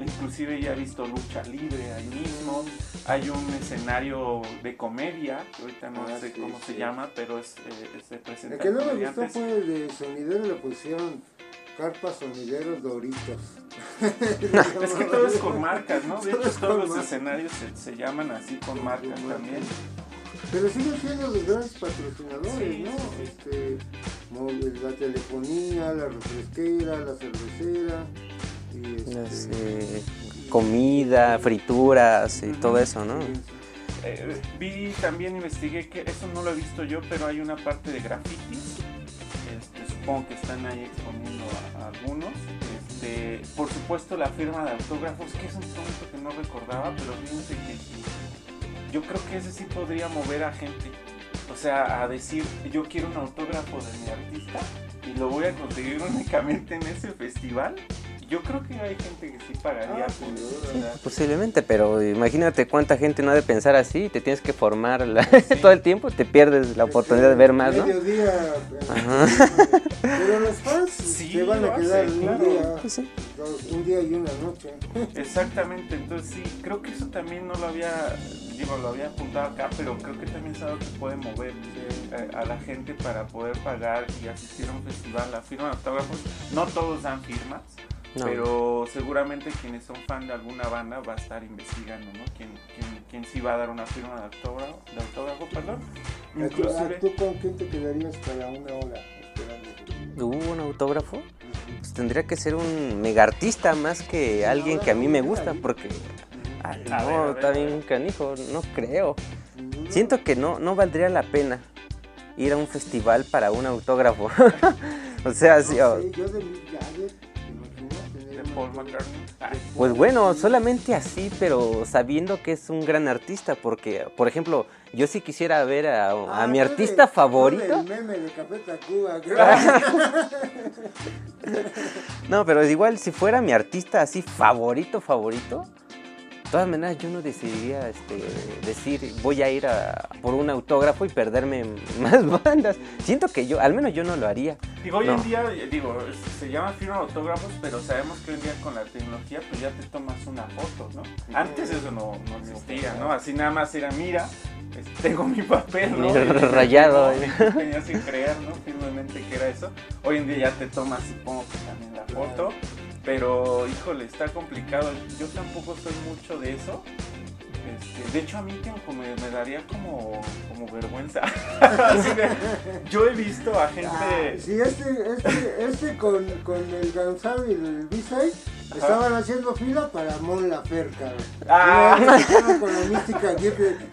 inclusive ya he visto lucha libre ahí mismo, hay un escenario de comedia, que ahorita no ah, sé cómo se llama, pero es, eh, se presenta. El que no me gustó fue de sonidero le pusieron carpa sonideros doritos. es que todo es con marcas, ¿no? De hecho todos los escenarios se, llaman así con marcas también. Pero siguen siendo los grandes patrocinadores, ¿no? Este, la telefonía, la refresquera, la cervecera. Y este, comida, frituras y todo eso, ¿no? Eh, vi también, investigué que eso no lo he visto yo, pero hay una parte de grafitis. Supongo que están ahí exponiendo a, algunos. Este, por supuesto, la firma de autógrafos, que es un punto que no recordaba, pero fíjense que yo creo que ese sí podría mover a gente. O sea, a decir, yo quiero un autógrafo de mi artista y lo voy a conseguir únicamente en ese festival yo creo que hay gente que sí pagaría ah, posiblemente, pero imagínate cuánta gente no ha de pensar así, te tienes que formar todo el tiempo, te pierdes la oportunidad de ver más, ¿no? Mediodía, pero los fans se van a quedar un, día, pues un día y una noche. Exactamente, entonces sí, creo que eso también no lo había, digo, lo había apuntado acá, pero creo que también es algo que puede mover eh, a, la gente para poder pagar y asistir a un festival. La firma de autógrafos, no todos dan firmas. Pero seguramente quienes son fan de alguna banda va a estar investigando, ¿no? ¿Quién, quién, quién sí va a dar una firma de autógrafo, de autógrafo perdón? Inclusive... ¿Tú con quién te quedarías para una hora esperando? ¿Hubo un autógrafo? Pues tendría que ser un mega artista más que alguien que a mí me gusta, porque... Ah, no, está bien canijo, no creo. Siento que no, no valdría la pena ir a un festival para un autógrafo. o sea, sí, oh. Yo de, pues bueno, solamente así, pero sabiendo que es un gran artista, porque, por ejemplo, yo si quisiera ver a, ah, mi artista favorito. no, pero igual si fuera mi artista así favorito, favorito, de todas maneras yo no decidiría este, decir voy a ir a, por un autógrafo y perderme más bandas. Siento que yo, al menos yo no lo haría. Digo, hoy en día, digo, se llama firma autógrafos, pero sabemos que hoy en día con la tecnología, pues ya te tomas una foto, ¿no? Antes eso no, no existía, ¿no? Así nada más era, mira, tengo mi papel, ¿no? Rayado. Tenías que creer, ¿no? Firmemente que era eso. Hoy en día ya te tomas, supongo que también la foto. Pero, híjole, está complicado. Yo tampoco soy mucho de eso. Este, de hecho, a mí me, me daría como, como vergüenza. yo he visto a gente. Ah, sí, este, este, este con, con el Gansam y el B-Side estaban haciendo fila para Mon Laferte, Ah. con la mística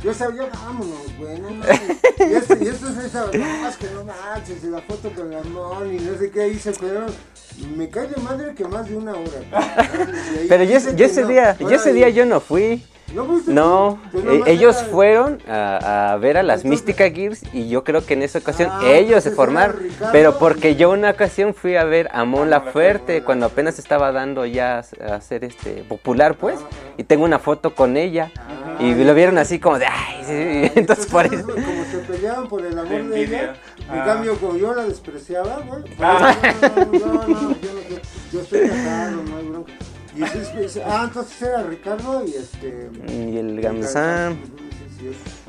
Yo sabía, vámonos, güey, no Y, este, y esto es esa, no, que no manches, y la foto con la Mon y no sé qué, ahí se fueron. Me cae de madre que más de una hora. Pero yo, yo ese día, yo ese día yo no fui. No, eh, ellos fueron a, ver a las Mística Gears y yo creo que en esa ocasión ah, ellos se formaron, pero porque yo una ocasión fui a ver a Mon Laferte cuando apenas estaba dando ya a ser este popular pues ah, y tengo una foto con ella. Ah, y lo vieron así como de ay, entonces por eso. como se peleaban por el amor de ella, en cambio como yo la despreciaba, güey, no, no, no, yo, yo estoy casado, no hay bronca. ah, entonces era Ricardo y este. Y el Gamsan.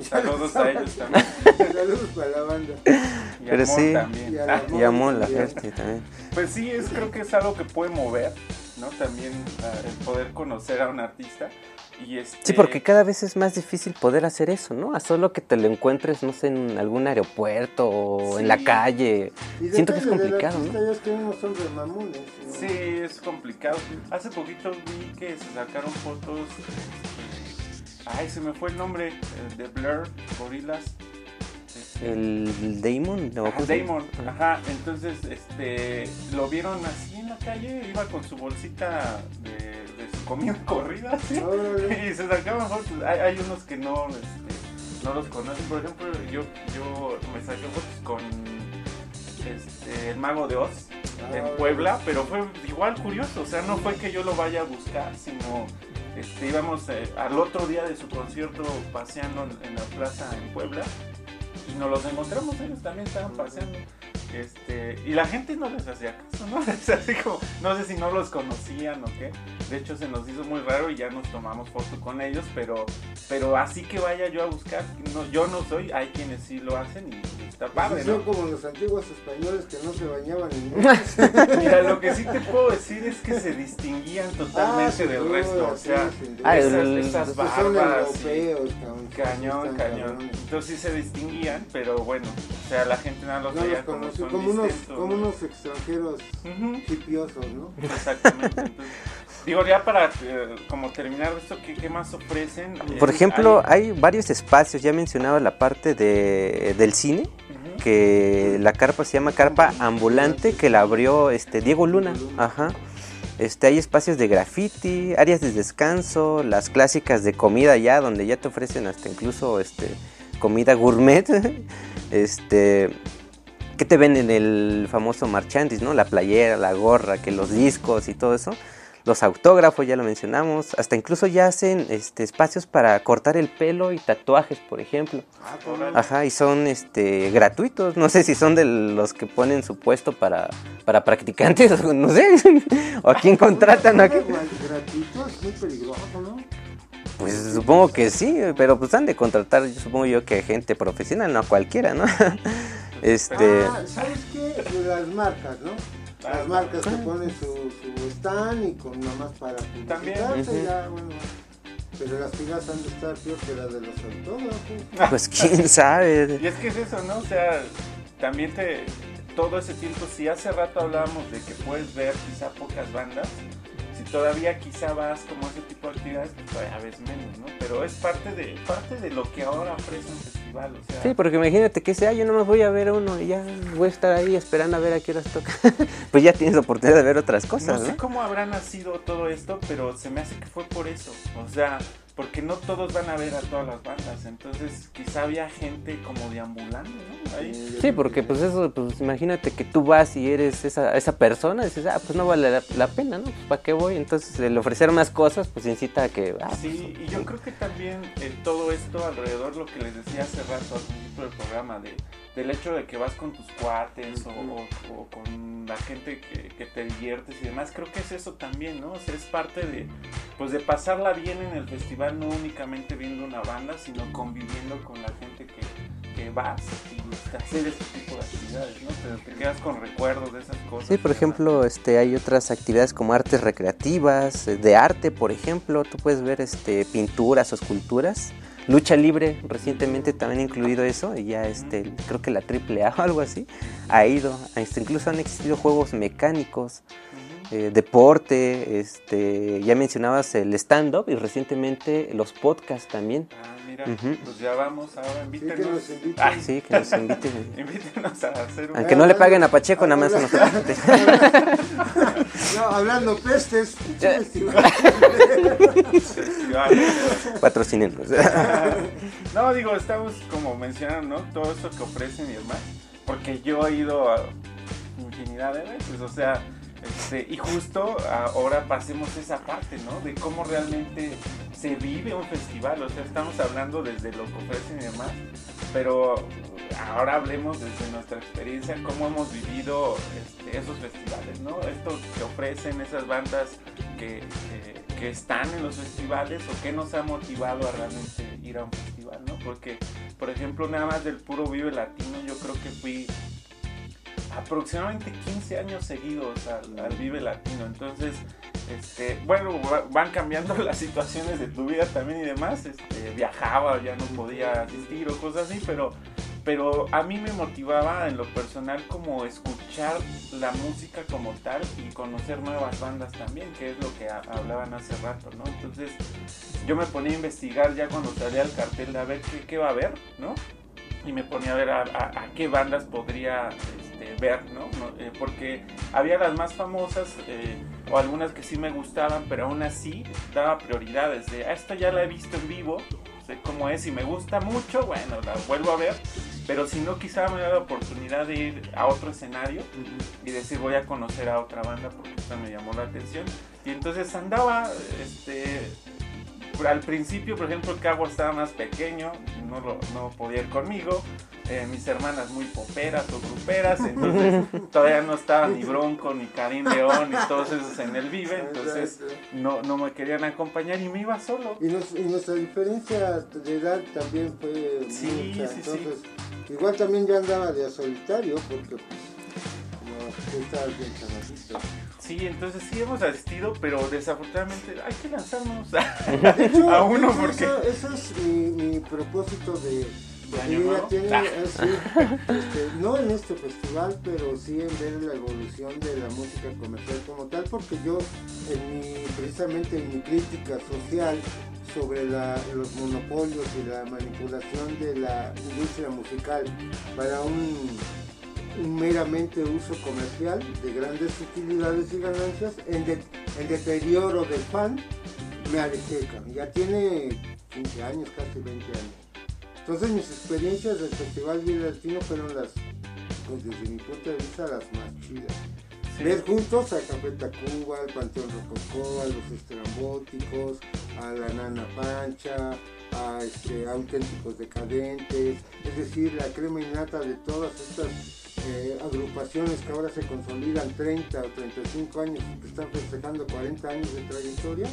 Saludos a ellos también. Saludos para la banda. Y Pero sí. También. Y Amor, la gente también. Pues sí, es, creo que es algo que puede mover, ¿no? También uh, el poder conocer a un artista. Este... Sí, porque cada vez es más difícil poder hacer eso, ¿no? A solo que te lo encuentres, no sé, en algún aeropuerto o en la calle. Siento que es complicado, ¿no? Es que son mamones, Sí, es complicado. Hace poquito vi que se sacaron fotos. Ay, se me fue el nombre de Blur, Gorilas. El Damon, ¿no? Damon, ajá. Entonces, este, lo vieron así en la calle, iba con su bolsita de comida corrida y se sacaban fotos. Hay, hay unos que no, este, no los conocen. Por ejemplo, yo, yo me saqué fotos con este, el mago de Oz en ah, Puebla, pero fue igual curioso. O sea, no fue que yo lo vaya a buscar, sino este, íbamos eh, al otro día de su concierto paseando en, en la plaza en Puebla y nos los encontramos, ellos también estaban paseando. Este, y la gente no les hacía caso, ¿no? así como, no sé si no los conocían o qué. De hecho, se nos hizo muy raro y ya nos tomamos foto con ellos, pero, pero así que vaya yo a buscar, no, yo no soy, hay quienes sí lo hacen y está padre, ¿no? Son como los antiguos españoles que no se bañaban en Mira, lo que sí te puedo decir es que se distinguían totalmente ah, del resto, o sea, ah, esas, barbas, cañón, cañón. Entonces sí se distinguían, pero bueno, o sea, la gente no los veía como como, unos, como unos extranjeros hipiosos, ¿no? Exactamente. digo, ya para eh, como terminar esto, ¿qué, más ofrecen? Por ejemplo, hay... varios espacios, ya mencionaba la parte de, del cine, que la carpa se llama carpa ambulante, que la abrió este Diego Luna. Ajá. Este, hay espacios de graffiti, áreas de descanso, las clásicas de comida ya, donde ya te ofrecen hasta incluso este, comida gourmet. Este, ¿Qué te ven en el famoso marchandis, no? La playera, la gorra, que los discos y todo eso. Los autógrafos, ya lo mencionamos. Hasta incluso ya hacen este, espacios para cortar el pelo y tatuajes, por ejemplo. Ah, Ajá, y son este, gratuitos. No sé si son de los que ponen su puesto para, para practicantes, no sé. o a quién contratan. ¿a Gratuito es muy peligroso, ¿no? Pues supongo que sí, pero pues han de contratar, supongo yo que gente profesional, no a cualquiera, ¿no? Este... Ah, ¿sabes qué? Las marcas, ¿no? Las marcas que ponen su, su stand y con nomás para publicitarse, ya, bueno. Pero las filas han de estar peor que las de los autógrafos. Pues quién sabe. Y es que es eso, ¿no? O sea, también te. Todo ese tiempo, si hace rato hablábamos de que puedes ver quizá pocas bandas, todavía quizá vas como ese tipo de actividades, pues todavía ves menos, ¿no? Pero es parte de, parte de lo que ahora ofrece un festival, o sea... Sí, porque imagínate que sea, yo no me voy a ver uno y ya voy a estar ahí esperando a ver a qué horas toca. pues ya tienes la oportunidad de ver otras cosas, ¿no? sé cómo habrá nacido todo esto, pero se me hace que fue por eso, o sea porque no todos van a ver a todas las bandas, entonces quizá había gente como deambulando, ¿no? Sí, porque pues eso, pues imagínate que tú vas y eres esa, esa persona, y dices, ah, pues no vale la, pena, ¿no? Pues ¿para qué voy? Entonces el ofrecer más cosas, pues incita a que... Ah, sí, pues, y yo creo que también eh, todo esto alrededor, lo que les decía hace rato al principio del programa, de, del hecho de que vas con tus cuates o, con la gente que, que, te diviertes y demás, creo que es eso también, ¿no? O sea, es parte de, pues de pasarla bien en el festival, no únicamente viendo una banda, sino conviviendo con la gente que que vas y hacer ese tipo de actividades, ¿no? Pero te quedas con recuerdos de esas cosas. Sí, por ejemplo, este, hay otras actividades como artes recreativas, eh, de arte, por ejemplo, tú puedes ver este, pinturas o esculturas. Lucha libre, recientemente también ha incluido eso, y ya este, creo que la AAA o algo así, ha ido, este, incluso han existido juegos mecánicos, eh, deporte, este, ya mencionabas el stand-up y recientemente los podcasts también. Ah, mira, pues ya vamos ahora, invítenos. Sí, que nos inviten. Ah, sí, que nos inviten. Invítenos a hacer un... Aunque no le paguen a Pacheco, nada más a nosotros. no, hablando pestes. Patrocinenos. no, digo, estamos como mencionando, ¿no? Todo eso que ofrecen y demás. Porque yo he ido a infinidad de veces, o sea y justo ahora pasemos esa parte, ¿no? De cómo realmente se vive un festival. O sea, estamos hablando desde lo que ofrecen y demás, pero ahora hablemos desde nuestra experiencia, cómo hemos vivido este, esos festivales, ¿no? Esto que ofrecen esas bandas que, que, están en los festivales o qué nos ha motivado a realmente ir a un festival, ¿no? Porque, por ejemplo, nada más del puro Vive Latino, yo creo que fui aproximadamente 15 años seguidos al, Vive Latino. Entonces, este, bueno, van cambiando las situaciones de tu vida también y demás. Este, viajaba, ya no podía asistir o cosas así, pero, pero a mí me motivaba en lo personal como escuchar la música como tal y conocer nuevas bandas también, que es lo que hablaban hace rato, ¿no? Entonces, yo me ponía a investigar ya cuando salía el cartel de a ver qué, va a haber, ¿no? y me ponía a ver a, qué bandas podría este, ver, ¿no? Eh, porque había las más famosas eh, o algunas que sí me gustaban, pero aún así daba prioridades de, ah, esto ya la he visto en vivo, sé cómo es y me gusta mucho, bueno, la vuelvo a ver, pero si no quizá me da la oportunidad de ir a otro escenario y decir voy a conocer a otra banda porque esta me llamó la atención y entonces andaba este al principio, por ejemplo, el Cabo estaba más pequeño, no, no podía ir conmigo. Eh, mis hermanas muy poperas o gruperas, entonces todavía no estaba ni Bronco, ni Karim León, ni todos esos en el Vive, entonces no, no me querían acompañar y me iba solo. Y, nuestra diferencia de edad también fue sí, mucha, sí, entonces igual también ya andaba de solitario porque pues, no, estaba bien. Sí, entonces sí hemos asistido, pero desafortunadamente hay que lanzarnos a, uno porque... Eso, es mi, propósito de... Ah. Este, no en este festival, pero sí en ver la evolución de la música comercial como tal, porque yo en mi, precisamente en mi crítica social sobre los monopolios y la manipulación de la industria musical para un meramente uso comercial de grandes utilidades y ganancias en, deterioro del fan, me alejé. Ya tiene 15 años, casi 20 años. Entonces mis experiencias del Festival Vida Latino fueron las, pues desde mi punto de vista, las más chidas. Ver juntos a Café Tacuba, al Panteón Rococó, a los estrambóticos, a la Nana Pancha, a este, auténticos decadentes, es decir, la crema innata de todas estas eh, agrupaciones que ahora se consolidan 30 o 35 años, que están festejando 40 años de trayectoria,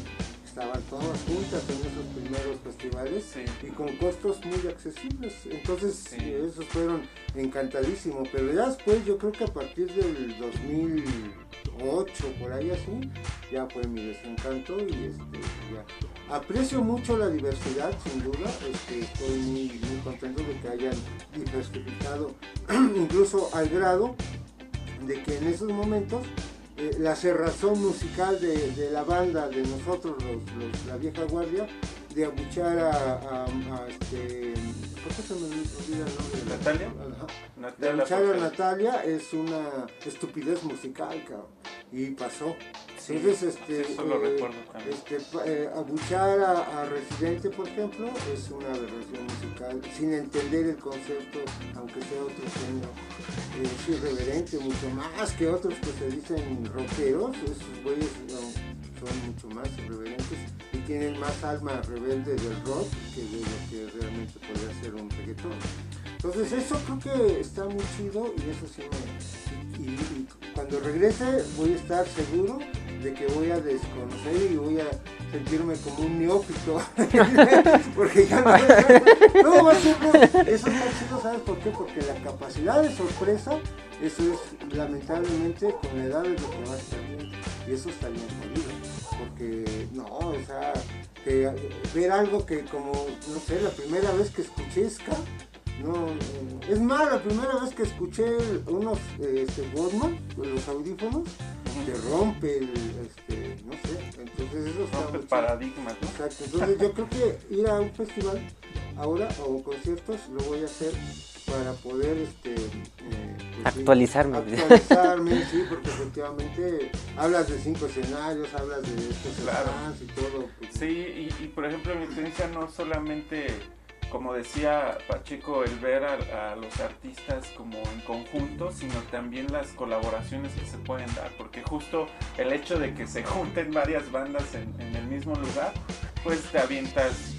estaban todas juntas en esos primeros festivales y con costos muy accesibles. Entonces, esos fueron encantadísimos. Pero ya después, yo creo que a partir del 2008, por ahí así, ya fue mi desencanto y este, ya. Aprecio mucho la diversidad, sin duda. Este, estoy muy, muy contento de que hayan diversificado, incluso al grado de que en esos momentos eh, la cerrazón musical de, la banda, de nosotros, los, la vieja guardia, de abuchar a, este, ¿por qué se me olvida el nombre? Natalia. de abuchar a Natalia es una estupidez musical, cabrón. y pasó. Entonces, este, eh, este eh, abuchar a, Residente, por ejemplo, es una aberración musical, sin entender el concepto, aunque sea otro género. es irreverente, mucho más que otros que se dicen rockeros, esos güeyes son mucho más irreverentes y tienen más alma rebelde del rock que de lo que realmente podría ser un reggaetón. Entonces eso creo que está muy chido y eso sí me... y cuando regrese voy a estar seguro de que voy a desconocer y voy a sentirme como un neófito. porque ya no, no va a ser, eso está chido, ¿sabes por qué? Porque la capacidad de sorpresa, eso es lamentablemente con la edad es lo que va a estar bien. Y eso está bien jodido. Porque no, o sea, ver algo que como, no sé, la primera vez que escuché ska, no, es más, la primera vez que escuché unos este, los audífonos, te rompe el, este, no sé, entonces eso está rompe el paradigma, ¿no? Exacto, entonces yo creo que ir a un festival ahora o conciertos lo voy a hacer para poder este eh, pues actualizarme actualizarme sí porque efectivamente hablas de cinco escenarios hablas de estos claro. y todo pues, sí y, y, por ejemplo mi experiencia no solamente como decía Pacheco, el ver a, los artistas como en conjunto, sino también las colaboraciones que se pueden dar, porque justo el hecho de que se junten varias bandas en, en el mismo lugar, pues te avientas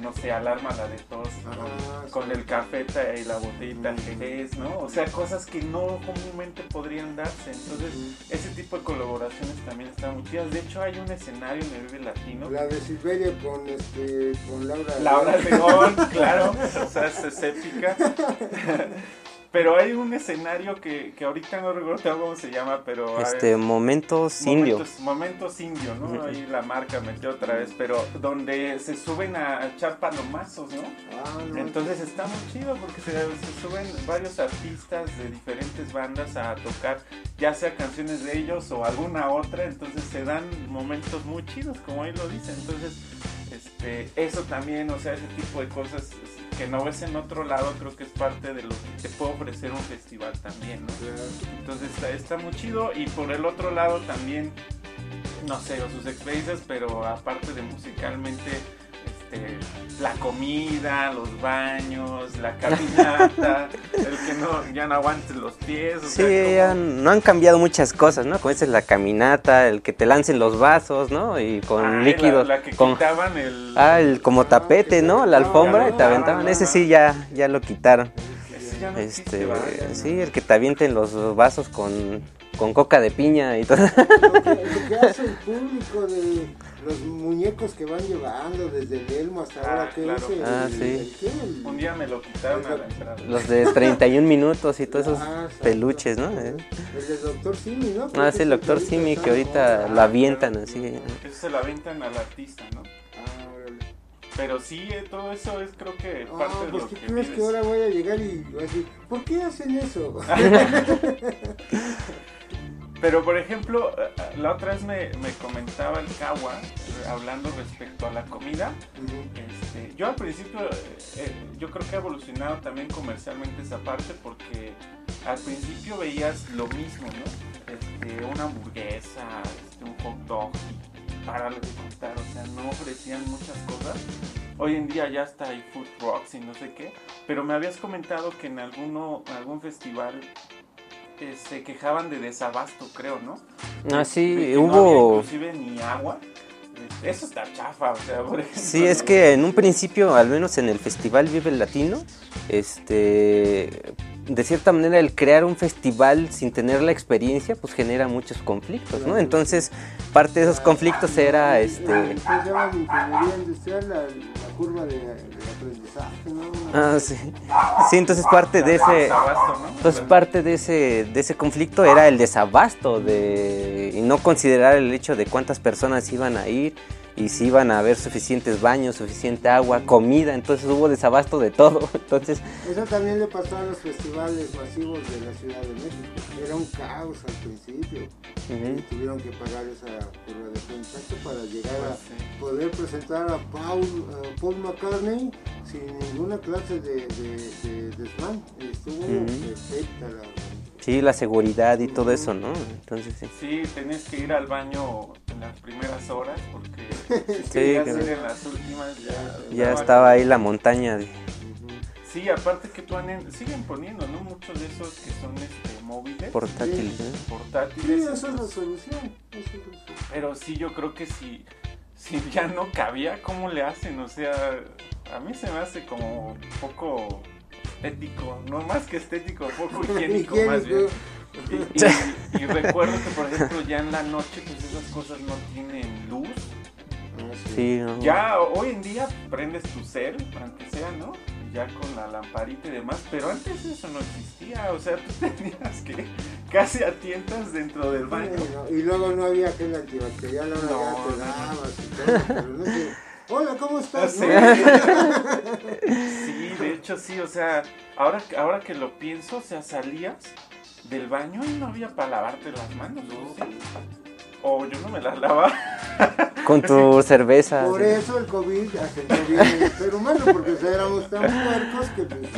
no sé, alarma la de tos, ah, con el cafeta y la botellita que es, ¿no? O sea, cosas que no comúnmente podrían darse. Entonces, ese tipo de colaboraciones también están muy chidas. De hecho, hay un escenario en el Vive Latino. La de Silveria con, este, con Laura. Laura León, claro. O sea, es épica. Pero hay un escenario que, que ahorita no recuerdo cómo se llama, pero... Este, Momentos Indio. Momentos, Indio, ¿no? Ahí la marca metió otra vez, pero donde se suben a echar palomazos, ¿no? Ah, Entonces está muy chido porque se, se, suben varios artistas de diferentes bandas a tocar, ya sea canciones de ellos o alguna otra, entonces se dan momentos muy chidos, como ahí lo dice. Entonces, este, eso también, o sea, ese tipo de cosas que no ves en otro lado, creo que es parte de lo que te puede ofrecer un festival también, ¿no? Entonces está, muy chido y por el otro lado también, no sé, o sus experiencias, pero aparte de musicalmente, este, la comida, los baños, la caminata, el que no, ya no aguantes los pies. sí, no han cambiado muchas cosas, ¿no? Como es la caminata, el que te lancen los vasos, ¿no? Y con ah, líquidos. La, que quitaban el... Ah, el como tapete, ¿no? La alfombra y te aventaban. Ese sí ya, ya lo quitaron. este, sí, el que te avienten los vasos con, con coca de piña y todo. Lo que, lo que hace el público de los muñecos que van llevando desde el Elmo hasta ahora ah, que claro. ah, sí. un día me lo quitaron a la entrada. Los de 31 minutos y todos esos ah, peluches, ¿no? El del Doctor Simi, ¿no? ah, sí, el Doctor Simi que ahorita lo avientan así. Eso se lo avientan al artista, ¿no? Ah, Pero sí, eh, todo eso es creo que parte de pues lo que crees que ahora voy a llegar y decir, ¿por qué hacen eso? Pero por ejemplo, eh, eh, la otra vez me, comentaba el Kawa, eh, hablando respecto a la comida. Este, yo al principio, yo creo que ha evolucionado también comercialmente esa parte porque al principio veías lo mismo, ¿no? Este, una hamburguesa, este, un hot dog, para de contar, o sea, no ofrecían muchas cosas. Hoy en día ya está hay food trucks y no sé qué, pero me habías comentado que en alguno, algún festival se quejaban de desabasto, creo, ¿no? Ah, sí, hubo... inclusive ni agua. Eso está chafa, o sea, por ejemplo, Sí, es que en un principio, al menos en el Festival Vive Latino, este, de cierta manera el crear un festival sin tener la experiencia, pues genera muchos conflictos, ¿no? Entonces, parte de esos conflictos era, este... curva de, aprendizaje, ¿no? Ah, sí. Sí, entonces parte de ese... Entonces parte de ese, de ese conflicto era el desabasto de... y no considerar el hecho de cuántas personas iban a ir y si iban a haber suficientes baños, suficiente agua, comida, entonces hubo desabasto de todo. Entonces, Eso también le pasó a los festivales masivos de la Ciudad de México. Era un caos al principio. y tuvieron que pagar esa curva de contacto para llegar a pues poder presentar a Paul, Paul McCartney sin ninguna clase de, de, desmán. Estuvo perfecta la Sí, la seguridad y todo eso, ¿no? Entonces sí. Sí, tenés que ir al baño en las primeras horas porque si sí, ir en las últimas ya... Ya estaba ahí la montaña de... Sí, aparte que ponen, siguen poniendo, ¿no? Muchos de esos que son este, móviles. Portátiles. Sí, portátiles. Sí, esa es la solución. Pero sí, yo creo que si, si ya no cabía, ¿cómo le hacen? O sea, a mí se me hace como un poco estético, no más que estético, un poco higiénico, más bien. Y, recuerdo que, por ejemplo, ya en la noche, pues esas cosas no tienen luz. Sí, Ya hoy en día prendes tu cel, aunque sea, ¿no? ya con la lamparita y demás, pero antes eso no existía, o sea, tú tenías que casi a tientas dentro del baño. y luego no había aquel antibacterial, ahora no, ya te dabas y todo, pero no sé. Hola, ¿cómo estás? Sí. de hecho sí, o sea, ahora, ahora que lo pienso, o sea, salías del baño y no había para lavarte las manos, ¿no? O yo no me las lavaba. Con tu cerveza. Por eso el COVID afectó bien al ser humano, porque éramos tan puercos que pues...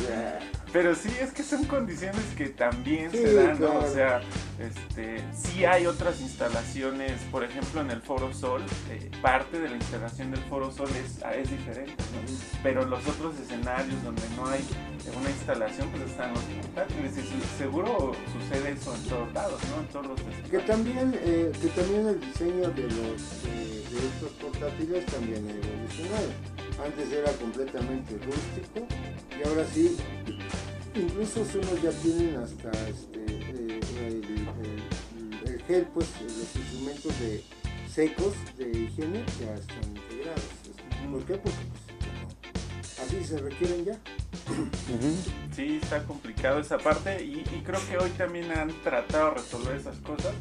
Pero sí, es que son condiciones que también se dan, ¿no? O sea, este, sí hay otras instalaciones, por ejemplo en el Foro Sol, eh, parte de la instalación del Foro Sol es, ah, es diferente, ¿no? Pero los otros escenarios donde no hay una instalación, pues están los portátiles y seguro sucede eso en todos lados, ¿no? En todos los que también, eh, que también el diseño de, los, eh, de estos portátiles también ha evolucionado. Antes era completamente rústico y ahora sí incluso unos ya tienen hasta este, eh, el, gel, pues los instrumentos de secos de higiene ya están integrados. ¿Por qué? Porque pues, así se requieren ya. Sí, está complicado esa parte y, y creo que hoy también han tratado de resolver esas cosas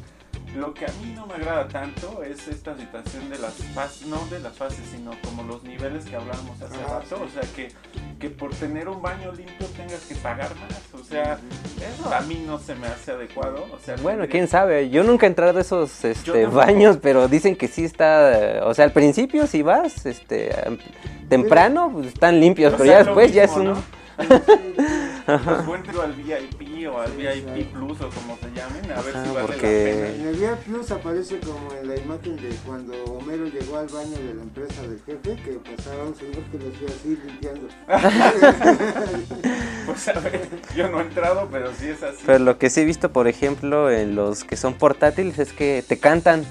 lo que a mí no me agrada tanto es esta situación de las fases, no de las fases, sino como los niveles que hablábamos hace rato. O sea, que, que por tener un baño limpio tengas que pagar más. O sea, eso a mí no se me hace adecuado. O sea, bueno, quién sabe. Yo nunca he entrado a esos este, baños, pero dicen que sí está. O sea, al principio, si vas este, temprano, pues están limpios, pero ya después ya es un. Pues al VIP o al VIP Plus o como se llamen, a ver si vale porque... la pena. En el VIP Plus aparece como en la imagen de cuando Homero llegó al baño de la empresa del jefe, que pasaba un señor que lo hacía así limpiando. pues a ver, yo no he entrado, pero sí es así. Pero lo que sí he visto, por ejemplo, en los que son portátiles es que te cantan.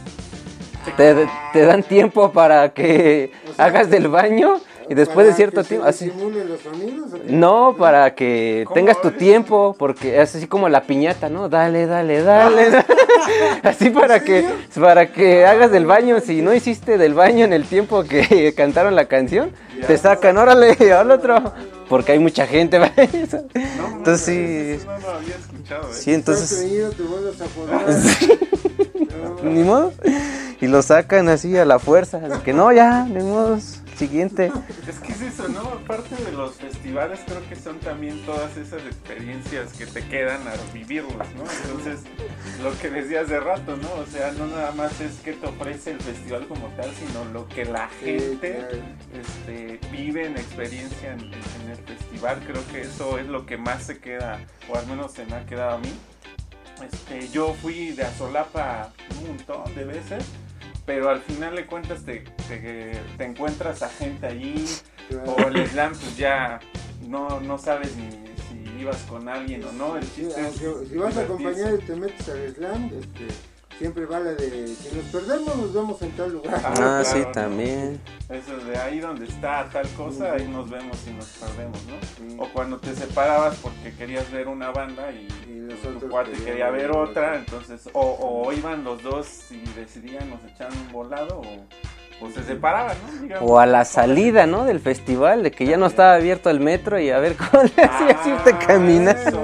Te, te dan tiempo para que hagas del baño y después de cierto tiempo, así. Los sonidos, no, para que tengas tu tiempo, porque es así como la piñata, ¿no? Dale, dale, dale. así para que para que hagas del baño, si no hiciste del baño en el tiempo que cantaron la canción, te sacan, órale, al otro, porque hay mucha gente. entonces sí. No lo había escuchado, ¿eh? Sí, entonces. Ni modo. Y lo sacan así a la fuerza, que no, ya, ni modo siguiente. Es que es eso, ¿no? Aparte de los festivales, creo que son también todas esas experiencias que te quedan a vivirlas, ¿no? Entonces, lo que decías de rato, ¿no? O sea, no nada más es que te ofrece el festival como tal, sino lo que la gente este, vive en experiencia en, en el festival. Creo que eso es lo que más se queda, o al menos se me ha quedado a mí. Este, yo fui de Azolapa un montón de veces pero al final de cuentas te, te, encuentras a gente allí o el slam pues ya no, no sabes ni si ibas con alguien o no. El chiste si vas a acompañar y te metes al slam, este, siempre vale de si nos perdemos nos vemos en tal lugar. Ah, ah sí, también. Eso de ahí donde está tal cosa, ahí nos vemos y nos perdemos, ¿no? O cuando te separabas porque querías ver una banda y, tu cuate quería ver otra, entonces o, iban los dos y decidían nos echaban un volado o se separaban, ¿no? o a la salida, ¿no? Del festival, de que ya no estaba abierto el metro y a ver cómo le hacías irte caminando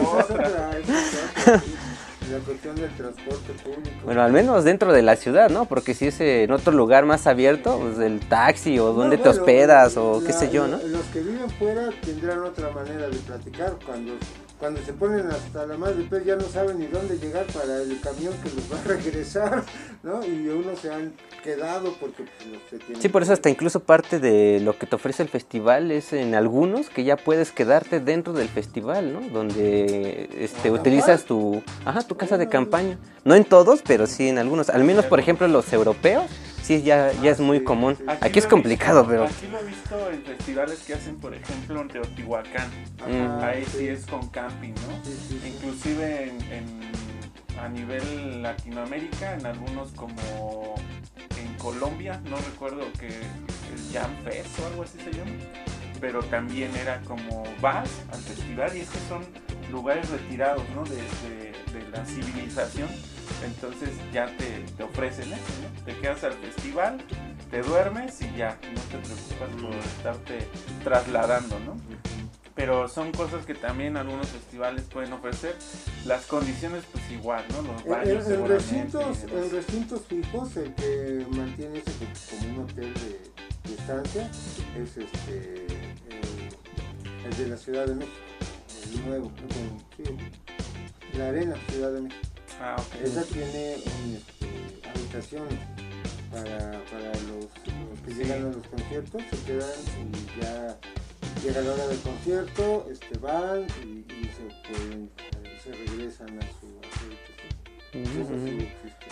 la cuestión del transporte público. Bueno, al menos dentro de la ciudad, ¿no? Porque si es en otro lugar más abierto, pues el taxi o donde te hospedas o qué sé yo, ¿no? Los que viven fuera tendrán otra manera de platicar cuando cuando se ponen hasta la madre pues ya no saben ni dónde llegar para el camión que los va a regresar, ¿no? Y unos se han quedado porque pues, no se tienen Sí, por eso hasta incluso parte de lo que te ofrece el festival es en algunos que ya puedes quedarte dentro del festival, ¿no? Donde este, utilizas tu, ajá, tu casa de campaña. No en todos, pero sí en algunos. Al menos, por ejemplo, los europeos sí ya, ya es muy común. Aquí, es complicado, pero... Aquí lo he visto en festivales que hacen, por ejemplo, en Teotihuacán. Mm. Ahí sí es con camping, ¿no? Inclusive en, a nivel Latinoamérica, en algunos como en Colombia, no recuerdo que el Jam Fest o algo así se llama, pero también era como vas al festival y es que son lugares retirados, ¿no? de, de la civilización entonces ya te, ofrecen eso, ¿no? Te quedas al festival, te duermes y ya, no te preocupas por estarte trasladando, ¿no? Pero son cosas que también algunos festivales pueden ofrecer. Las condiciones, pues igual, ¿no? Los baños, en, recintos, en recintos fijos, el que mantiene ese como un hotel de, estancia es este el, de la Ciudad de México, el nuevo, la Arena Ciudad de México. Ah, Esa tiene este, habitaciones para, para los, que llegan a los conciertos, se quedan y ya llega la hora del concierto, este, van y, se, pueden, se regresan a su, habitación.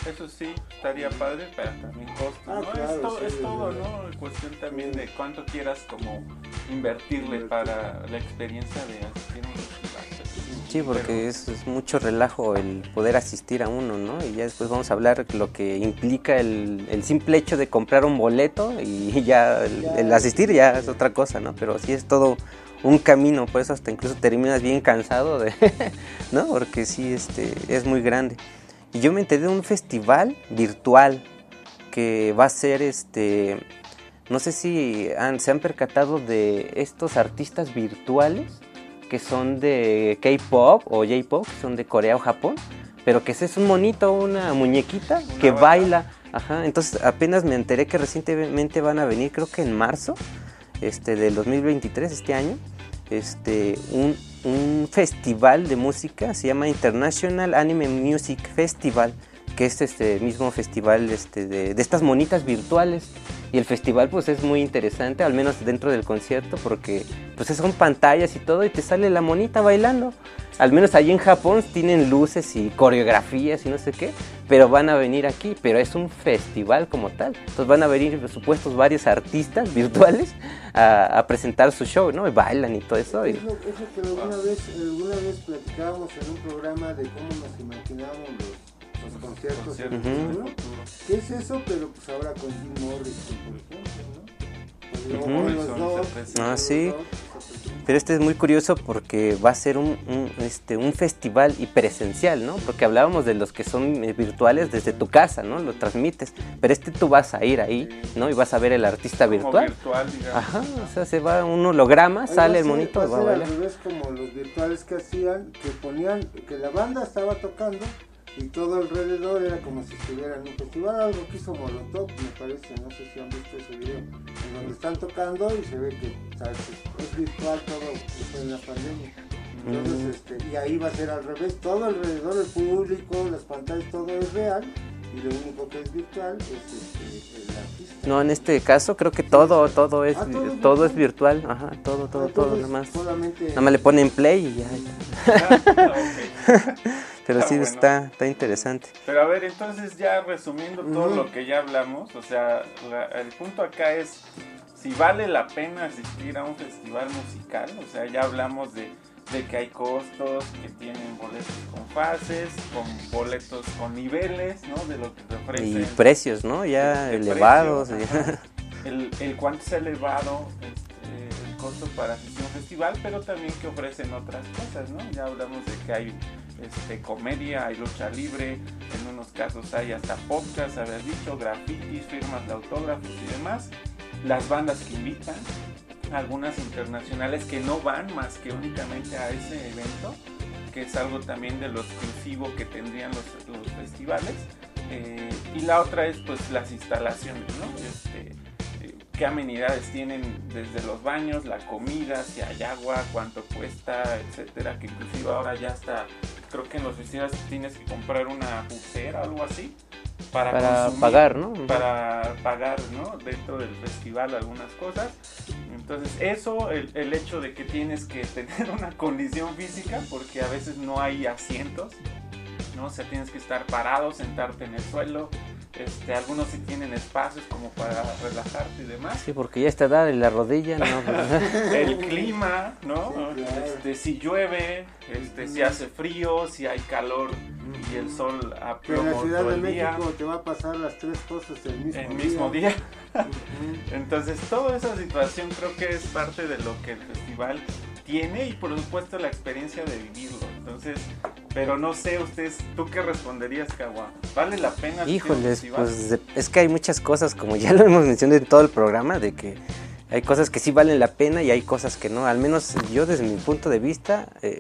Eso, sí estaría padre, pero también costa, ah, ¿no? es, todo, ¿no? Cuestión también de cuánto quieras como invertirle para la experiencia de asistir a un Sí, porque es, mucho relajo el poder asistir a uno, ¿no? Y ya después vamos a hablar lo que implica el, simple hecho de comprar un boleto y ya el, asistir ya es otra cosa, ¿no? Pero sí es todo un camino, por eso hasta incluso terminas bien cansado, de, ¿no? Porque sí este, es muy grande. Y yo me enteré de un festival virtual que va a ser este... No sé si se han percatado de estos artistas virtuales que son de K-pop o J-pop, que son de Corea o Japón, pero que ese es un monito, una muñequita que baila. Ajá, entonces apenas me enteré que recientemente van a venir, creo que en marzo este, del 2023, este año, este, un, un festival de música, se llama International Anime Music Festival, que es este mismo festival este, de, de estas monitas virtuales y el festival pues es muy interesante, al menos dentro del concierto, porque pues son pantallas y todo y te sale la monita bailando. Al menos allí en Japón tienen luces y coreografías y no sé qué, pero van a venir aquí, pero es un festival como tal. Entonces van a venir, por supuesto, varios artistas virtuales a, presentar su show, ¿no? Y bailan y todo eso. Eso, que alguna vez, alguna vez platicábamos en un programa de cómo nos imaginábamos los los conciertos. ¿Qué es eso? Pero pues ahora con Jim Morrison, por ejemplo, ¿no? Pues, ah, sí. Pero este es muy curioso porque va a ser un, este, un festival y presencial, ¿no? Porque hablábamos de los que son eh, virtuales desde tu casa, ¿no? Lo transmites. Pero este tú vas a ir ahí, ¿no? Y vas a ver el artista virtual. virtual Ajá, o sea, se va un holograma, sale el monito. Va a ser al revés como los virtuales que hacían, que ponían, que la banda estaba tocando y todo alrededor era como si estuviera en un festival, algo que hizo Molotov, me parece, no sé si han visto ese video, en donde están tocando y se ve que es virtual todo en la pandemia. Entonces, este, y ahí va a ser al revés, todo alrededor, el público, las pantallas, todo es real y lo único que es virtual es este, el artista. No, en este caso creo que todo, todo es, ah, todo, es virtual, ajá, todo, todo, todo, nada más. Nada más le ponen play y ya. Ah, Pero sí está, está interesante. Pero a ver, entonces ya resumiendo todo lo que ya hablamos, o sea, el punto acá es si vale la pena asistir a un festival musical, o sea, ya hablamos de, que hay costos, que tienen boletos con fases, con boletos con niveles, ¿no? De lo que te ofrecen. Y precios, ¿no? Ya elevados. el, el cuánto es elevado, este, el costo para asistir a un festival, pero también que ofrecen otras cosas, ¿no? Ya hablamos de que hay este, comedia, hay lucha libre, en unos casos hay hasta podcast, habías dicho, grafitis, firmas de autógrafos y demás. Las bandas que invitan, algunas internacionales que no van más que únicamente a ese evento, que es algo también de lo exclusivo que tendrían los, festivales. Eh, y la otra es pues las instalaciones, ¿no? Este, eh, qué amenidades tienen desde los baños, la comida, si hay agua, cuánto cuesta, etcétera, que inclusive ahora ya está, creo que en los festivales tienes que comprar una pulsera, algo así, para, pagar, ¿no? Para pagar, ¿no? Dentro del festival algunas cosas. Entonces, eso, el, el, hecho de que tienes que tener una condición física, porque a veces no hay asientos, ¿no? O sea, tienes que estar parado, sentarte en el suelo, este, algunos sí tienen espacios como para relajarte y demás. Sí, porque ya está dada en la rodilla, ¿no? el clima, ¿no? Este, si llueve, este, si hace frío, si hay calor y el sol a plomo En la Ciudad de México te va a pasar las tres cosas el mismo el mismo día. Entonces, toda esa situación creo que es parte de lo que el festival tiene y por supuesto la experiencia de vivirlo. Entonces, pero no sé ustedes, ¿tú qué responderías, Kawa? ¿Vale la pena? Híjoles, pues es que hay muchas cosas, como ya lo hemos mencionado en todo el programa, de que hay cosas que sí valen la pena y hay cosas que no. Al menos yo desde mi punto de vista, eh,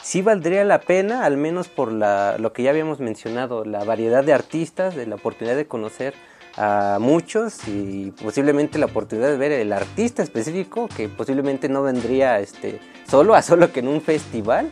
sí valdría la pena, al menos por la, lo que ya habíamos mencionado, la variedad de artistas, de la oportunidad de conocer a muchos y posiblemente la oportunidad de ver el artista específico que posiblemente no vendría este solo a solo que en un festival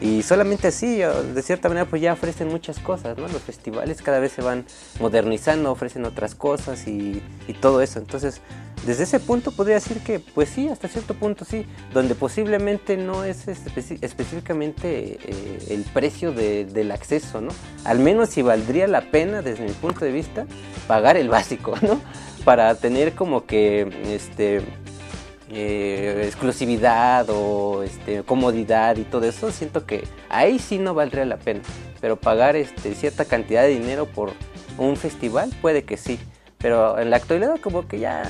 y solamente así de cierta manera pues ya ofrecen muchas cosas no los festivales cada vez se van modernizando ofrecen otras cosas y, todo eso entonces desde ese punto podría decir que, pues sí, hasta cierto punto sí, donde posiblemente no es específicamente eh, el precio del acceso, ¿no? Al menos si valdría la pena, desde mi punto de vista, pagar el básico, ¿no? Para tener como que, este, eh, exclusividad o este, comodidad y todo eso, siento que ahí sí no valdría la pena. Pero pagar este, cierta cantidad de dinero por un festival puede que sí. Pero en la actualidad como que ya,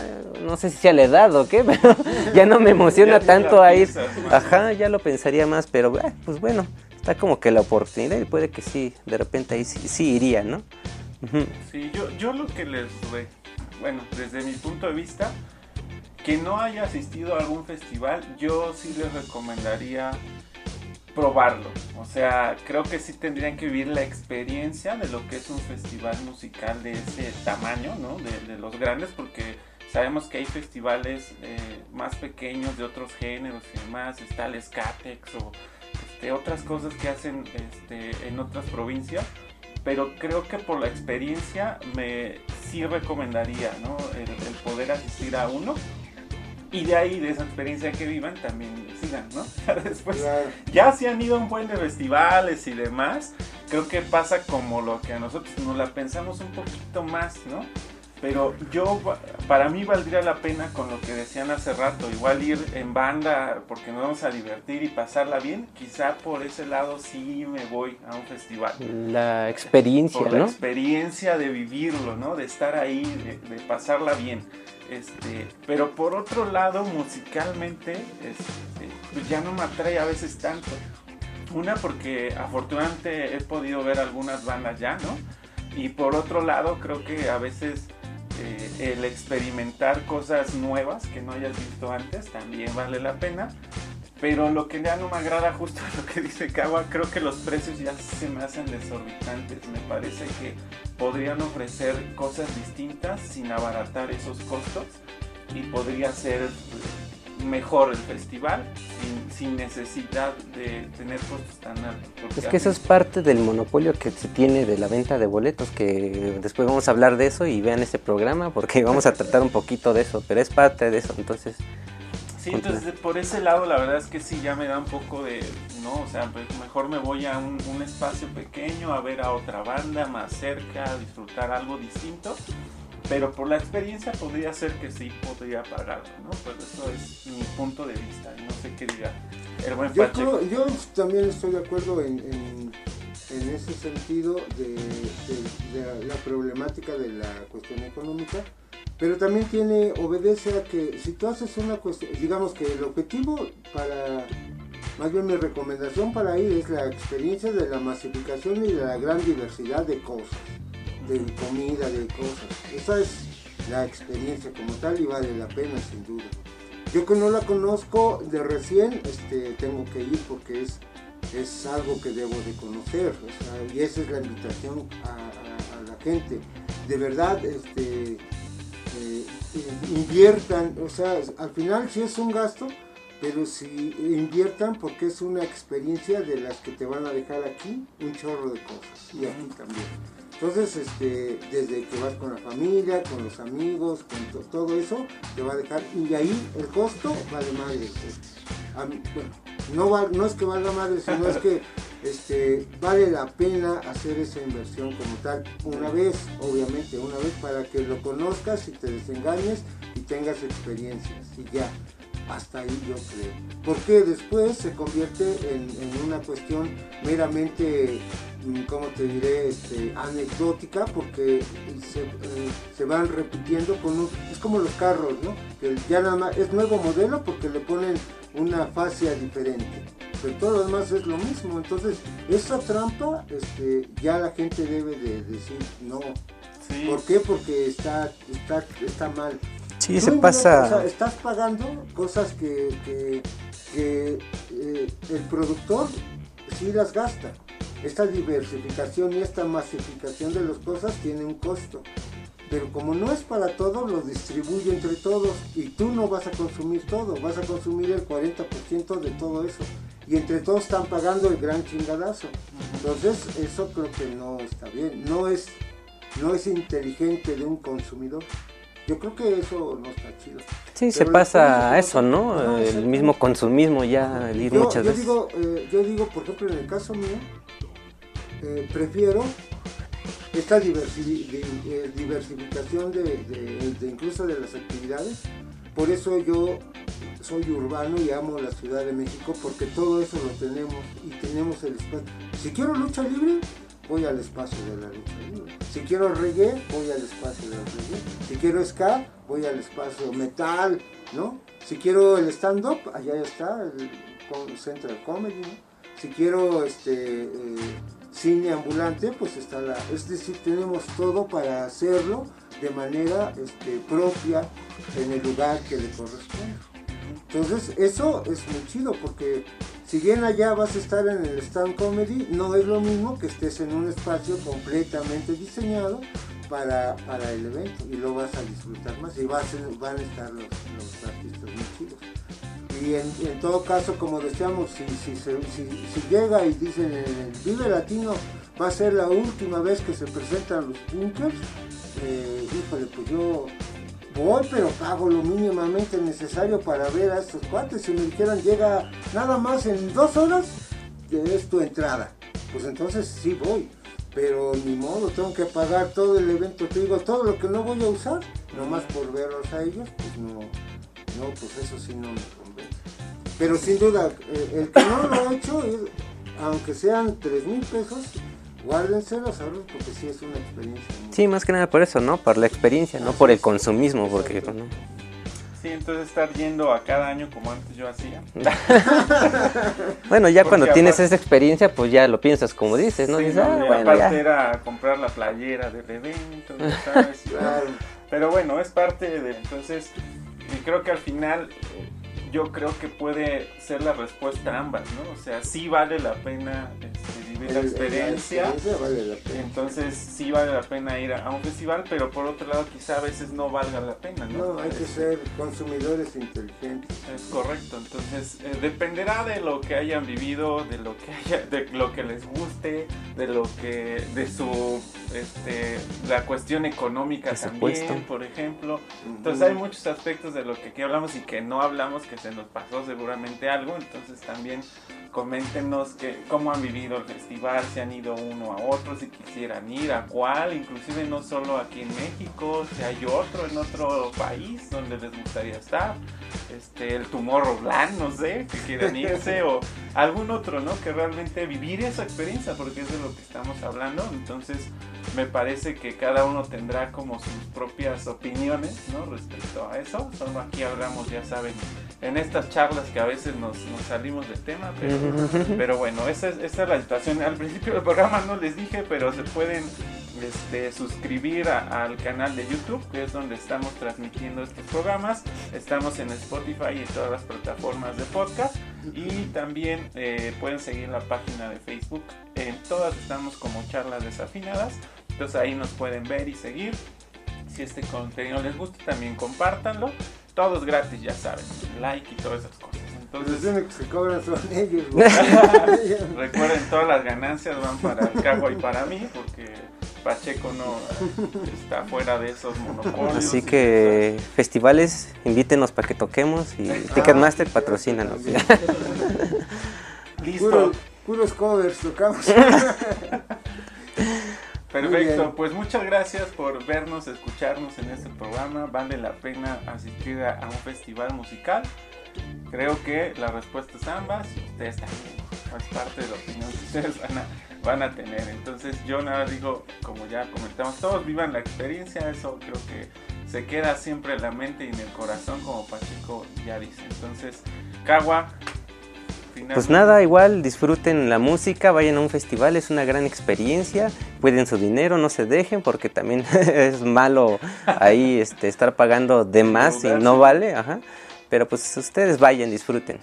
no sé si sea la edad o qué, pero ya no me emociona tanto a ir. Ajá, ya lo pensaría más, pero eh, pues bueno, está como que la oportunidad y puede que sí, de repente ahí sí, iría, ¿no? Sí, yo, yo lo que les, bueno, desde mi punto de vista, que no haya asistido a algún festival, yo sí les recomendaría probarlo. O sea, creo que sí tendrían que vivir la experiencia de lo que es un festival musical de ese tamaño, ¿no? De, los grandes, porque sabemos que hay festivales eh, más pequeños de otros géneros y demás. Está el Skatex o este, otras cosas que hacen este, en otras provincias. Pero creo que por la experiencia me sí recomendaría, ¿no? el poder asistir a uno y de ahí, de esa experiencia que vivan, también sigan, ¿no? Después, ya si han ido a un buen de festivales y demás, creo que pasa como lo que a nosotros nos la pensamos un poquito más, ¿no? Pero yo, para mí valdría la pena con lo que decían hace rato, igual ir en banda porque nos vamos a divertir y pasarla bien, quizá por ese lado sí me voy a un festival. La experiencia, por La experiencia de vivirlo, ¿no? De estar ahí, de pasarla bien. Este, pero por otro lado, musicalmente, este, pues ya no me atrae a veces tanto. Una porque afortunadamente he podido ver algunas bandas ya, ¿no? Y por otro lado, creo que a veces eh, el experimentar cosas nuevas que no hayas visto antes también vale la pena. Pero lo que ya no me agrada justo lo que dice Kawa, creo que los precios ya se me hacen desorbitantes. Me parece que podrían ofrecer cosas distintas sin abaratar esos costos y podría ser mejor el festival sin, necesidad de tener costos tan altos. Es que eso es parte del monopolio que se tiene de la venta de boletos, que después vamos a hablar de eso y vean este programa porque vamos a tratar un poquito de eso, pero es parte de eso, entonces Sí, entonces por ese lado la verdad es que sí, ya me da un poco de, no, o sea, pues, mejor me voy a un, espacio pequeño a ver a otra banda más cerca, a disfrutar algo distinto, pero por la experiencia podría ser que sí podría pagarlo, ¿no? Pues eso es mi punto de vista, no sé qué diga el buen yo, yo también estoy de acuerdo en, en, ese sentido de la problemática de la cuestión económica pero también tiene, obedece a que si tú haces una cuestión, digamos que el objetivo para, más bien mi recomendación para ir es la experiencia de la masificación y de la gran diversidad de cosas, de comida, de cosas. Esa es la experiencia como tal y vale la pena sin duda. Yo que no la conozco de recién, este, tengo que ir porque es, es algo que debo de conocer. y esa es la invitación a, a la gente. De verdad, este, inviertan, o sea, al final sí es un gasto, pero si inviertan porque es una experiencia de las que te van a dejar aquí un chorro de cosas y aquí también. Entonces, este, desde que vas con la familia, con los amigos, con todo eso, te va a dejar, y ahí el costo vale madre. no, no es que valga madre, sino es que este, vale la pena hacer esa inversión como tal, una vez, obviamente, una vez para que lo conozcas y te desengañes y tengas experiencias, y ya hasta ahí yo creo. Porque después se convierte en, una cuestión meramente, mm, ¿cómo te diré?, este, anecdótica, porque se, eh, se, van repitiendo con un... Es como los carros, ¿no? Que ya nada más es nuevo modelo porque le ponen una fascia diferente. Pero todo lo demás es lo mismo. Entonces, esa trampa este, ya la gente debe de decir no. ¿Por qué? Porque está, está, está mal. Sí, se pasa. estás pagando cosas que, eh, el productor sí las gasta. Esta diversificación y esta masificación de las cosas tiene un costo. Pero como no es para todos, lo distribuye entre todos y tú no vas a consumir todo, vas a consumir el 40% de todo eso. Y entre todos están pagando el gran chingadazo. Entonces, eso creo que no está bien. No es, no es inteligente de un consumidor. Yo creo que eso no está chido. Sí, se pasa a eso, ¿no? el mismo consumismo ya yo, muchas yo Digo, eh, yo digo, por ejemplo, en el caso mío, eh, prefiero esta eh, diversificación de, incluso de las actividades. Por eso yo soy urbano y amo la Ciudad de México, porque todo eso lo tenemos y tenemos el espacio. Si quiero lucha libre, voy al espacio de la lucha libre. Si quiero reggae, voy al espacio de la reggae. Si quiero ska, voy al espacio metal, ¿no? Si quiero el stand-up, allá está el Central Comedy, Si quiero este eh, cine ambulante, pues está la... Es decir, tenemos todo para hacerlo de manera este, propia en el lugar que le corresponde. Entonces, eso es muy chido porque si bien allá vas a estar en el stand comedy, no es lo mismo que estés en un espacio completamente diseñado para, el evento y lo vas a disfrutar más y van a estar los, artistas muy chidos. Y en, todo caso, como decíamos, si, si, llega y dicen el Vive Latino va a ser la última vez que se presentan los bunkers, eh, híjole, pues yo voy, pero pago lo mínimamente necesario para ver a estos cuates. Si me dijeran, llega nada más en dos horas, es tu entrada. Pues entonces sí voy. Pero ni modo, tengo que pagar todo el evento. Te digo, todo lo que no voy a usar, nomás por verlos a ellos, pues no, no, pues eso sí no me convence. Pero sin duda, eh, el que no lo ha hecho, aunque sean tres mil pesos, guárdenselos ahora porque sí es una experiencia. Sí, más que nada por eso, ¿no? Por la experiencia, no por el consumismo, porque ¿no? Sí, entonces estar yendo a cada año como antes yo hacía. bueno, ya cuando tienes esa experiencia, pues ya lo piensas como dices, ¿no? dices, ah, bueno, aparte era comprar la playera del evento, ¿sabes? Pero bueno, es parte de... Entonces, creo que al final yo creo que puede ser la respuesta a ambas, ¿no? O sea, sí vale la pena este, vivir la experiencia. Entonces sí vale la pena ir a, un festival, pero por otro lado quizá a veces no valga la pena, ¿no? No, hay que ser consumidores inteligentes. Es correcto, entonces eh, dependerá de lo que hayan vivido, de lo que haya, de lo que les guste, de lo que, de su, este, la cuestión económica también, por ejemplo. Entonces hay muchos aspectos de lo que aquí hablamos y que no hablamos que se nos pasó seguramente algo, entonces también coméntenos que, cómo han vivido el festival, si han ido uno a otro, si quisieran ir, a cuál, inclusive no solo aquí en México, si hay otro en otro país donde les gustaría estar, este, el Tomorrowland, no sé, que quieran irse, o algún otro, ¿no? Que realmente vivir esa experiencia, porque es de lo que estamos hablando, entonces me parece que cada uno tendrá como sus propias opiniones, ¿no? Respecto a eso, solo aquí hablamos, ya saben, en estas charlas que a veces nos, salimos del tema, pero, bueno, esa es, esa es la situación. Al principio del programa no les dije, pero se pueden este, suscribir al canal de YouTube, que es donde estamos transmitiendo estos programas. Estamos en Spotify y en todas las plataformas de podcast. Y también eh, pueden seguir la página de Facebook. En todas estamos como charlas desafinadas. Entonces ahí nos pueden ver y seguir si este contenido les gusta, también compártanlo. Todo es gratis, ya saben. Like y todas esas cosas. Entonces, los únicos que cobran son ellos. Recuerden, todas las ganancias van para el Cago y para mí, porque Pacheco no está fuera de esos monopolios. Así que festivales, invítenos para que toquemos y Ticketmaster patrocínanos. Listo. puros covers tocamos. Perfecto, pues muchas gracias por vernos, escucharnos en este programa. Vale la pena asistir a un festival musical. Creo que la respuesta es ambas y ustedes también. Es parte de la opinión que ustedes van a, van a tener. Entonces yo nada digo, como ya comentamos, todos vivan la experiencia, eso creo que se queda siempre en la mente y en el corazón, como Pacheco ya dice. Entonces, Cagua. Pues nada, igual disfruten la música, vayan a un festival, es una gran experiencia, cuiden su dinero, no se dejen porque también es malo ahí este, estar pagando de más y no vale, ajá. Pero pues ustedes vayan, disfruten.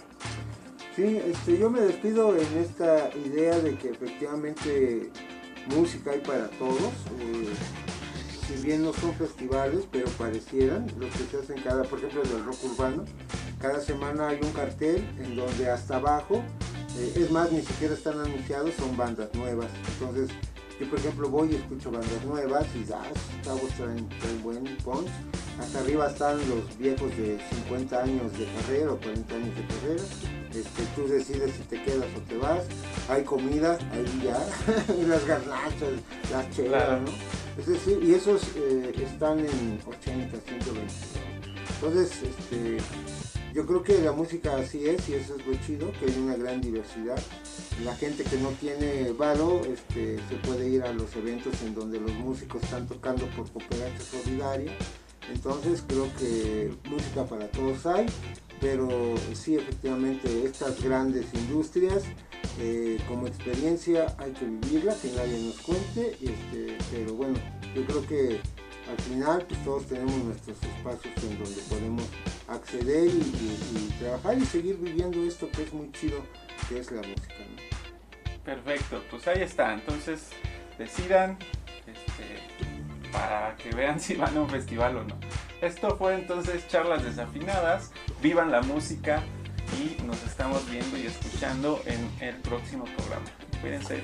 Sí, este, yo me despido en esta idea de que efectivamente música hay para todos. Eh, si bien no son festivales, pero parecieran los que se hacen cada, por ejemplo, del rock urbano. Cada semana hay un cartel en donde hasta abajo, eh, es más, ni siquiera están anunciados, son bandas nuevas. Entonces, yo por ejemplo voy y escucho bandas nuevas y ah, chavos traen, traen buen punch hasta arriba están los viejos de 50 años de carrera o 40 años de carrera. Este, tú decides si te quedas o te vas. Hay comida, ahí ya, las garnachas, las chelas, ¿no? Es decir, y esos eh, están en 80, 120. Entonces, este, yo creo que la música así es y eso es lo chido, que hay una gran diversidad. La gente que no tiene valo este, se puede ir a los eventos en donde los músicos están tocando por cooperacha solidaria entonces creo que música para todos hay, pero sí efectivamente estas grandes industrias eh, como experiencia hay que vivirla, que nadie nos cuente, este, pero bueno, yo creo que al final pues todos tenemos nuestros espacios en donde podemos acceder y, trabajar y seguir viviendo esto que es muy chido, que es la música. Perfecto, pues ahí está, entonces decidan. Este, para que vean si van a un festival o no. Esto fue entonces charlas desafinadas, vivan la música y nos estamos viendo y escuchando en el próximo programa. Cuídense.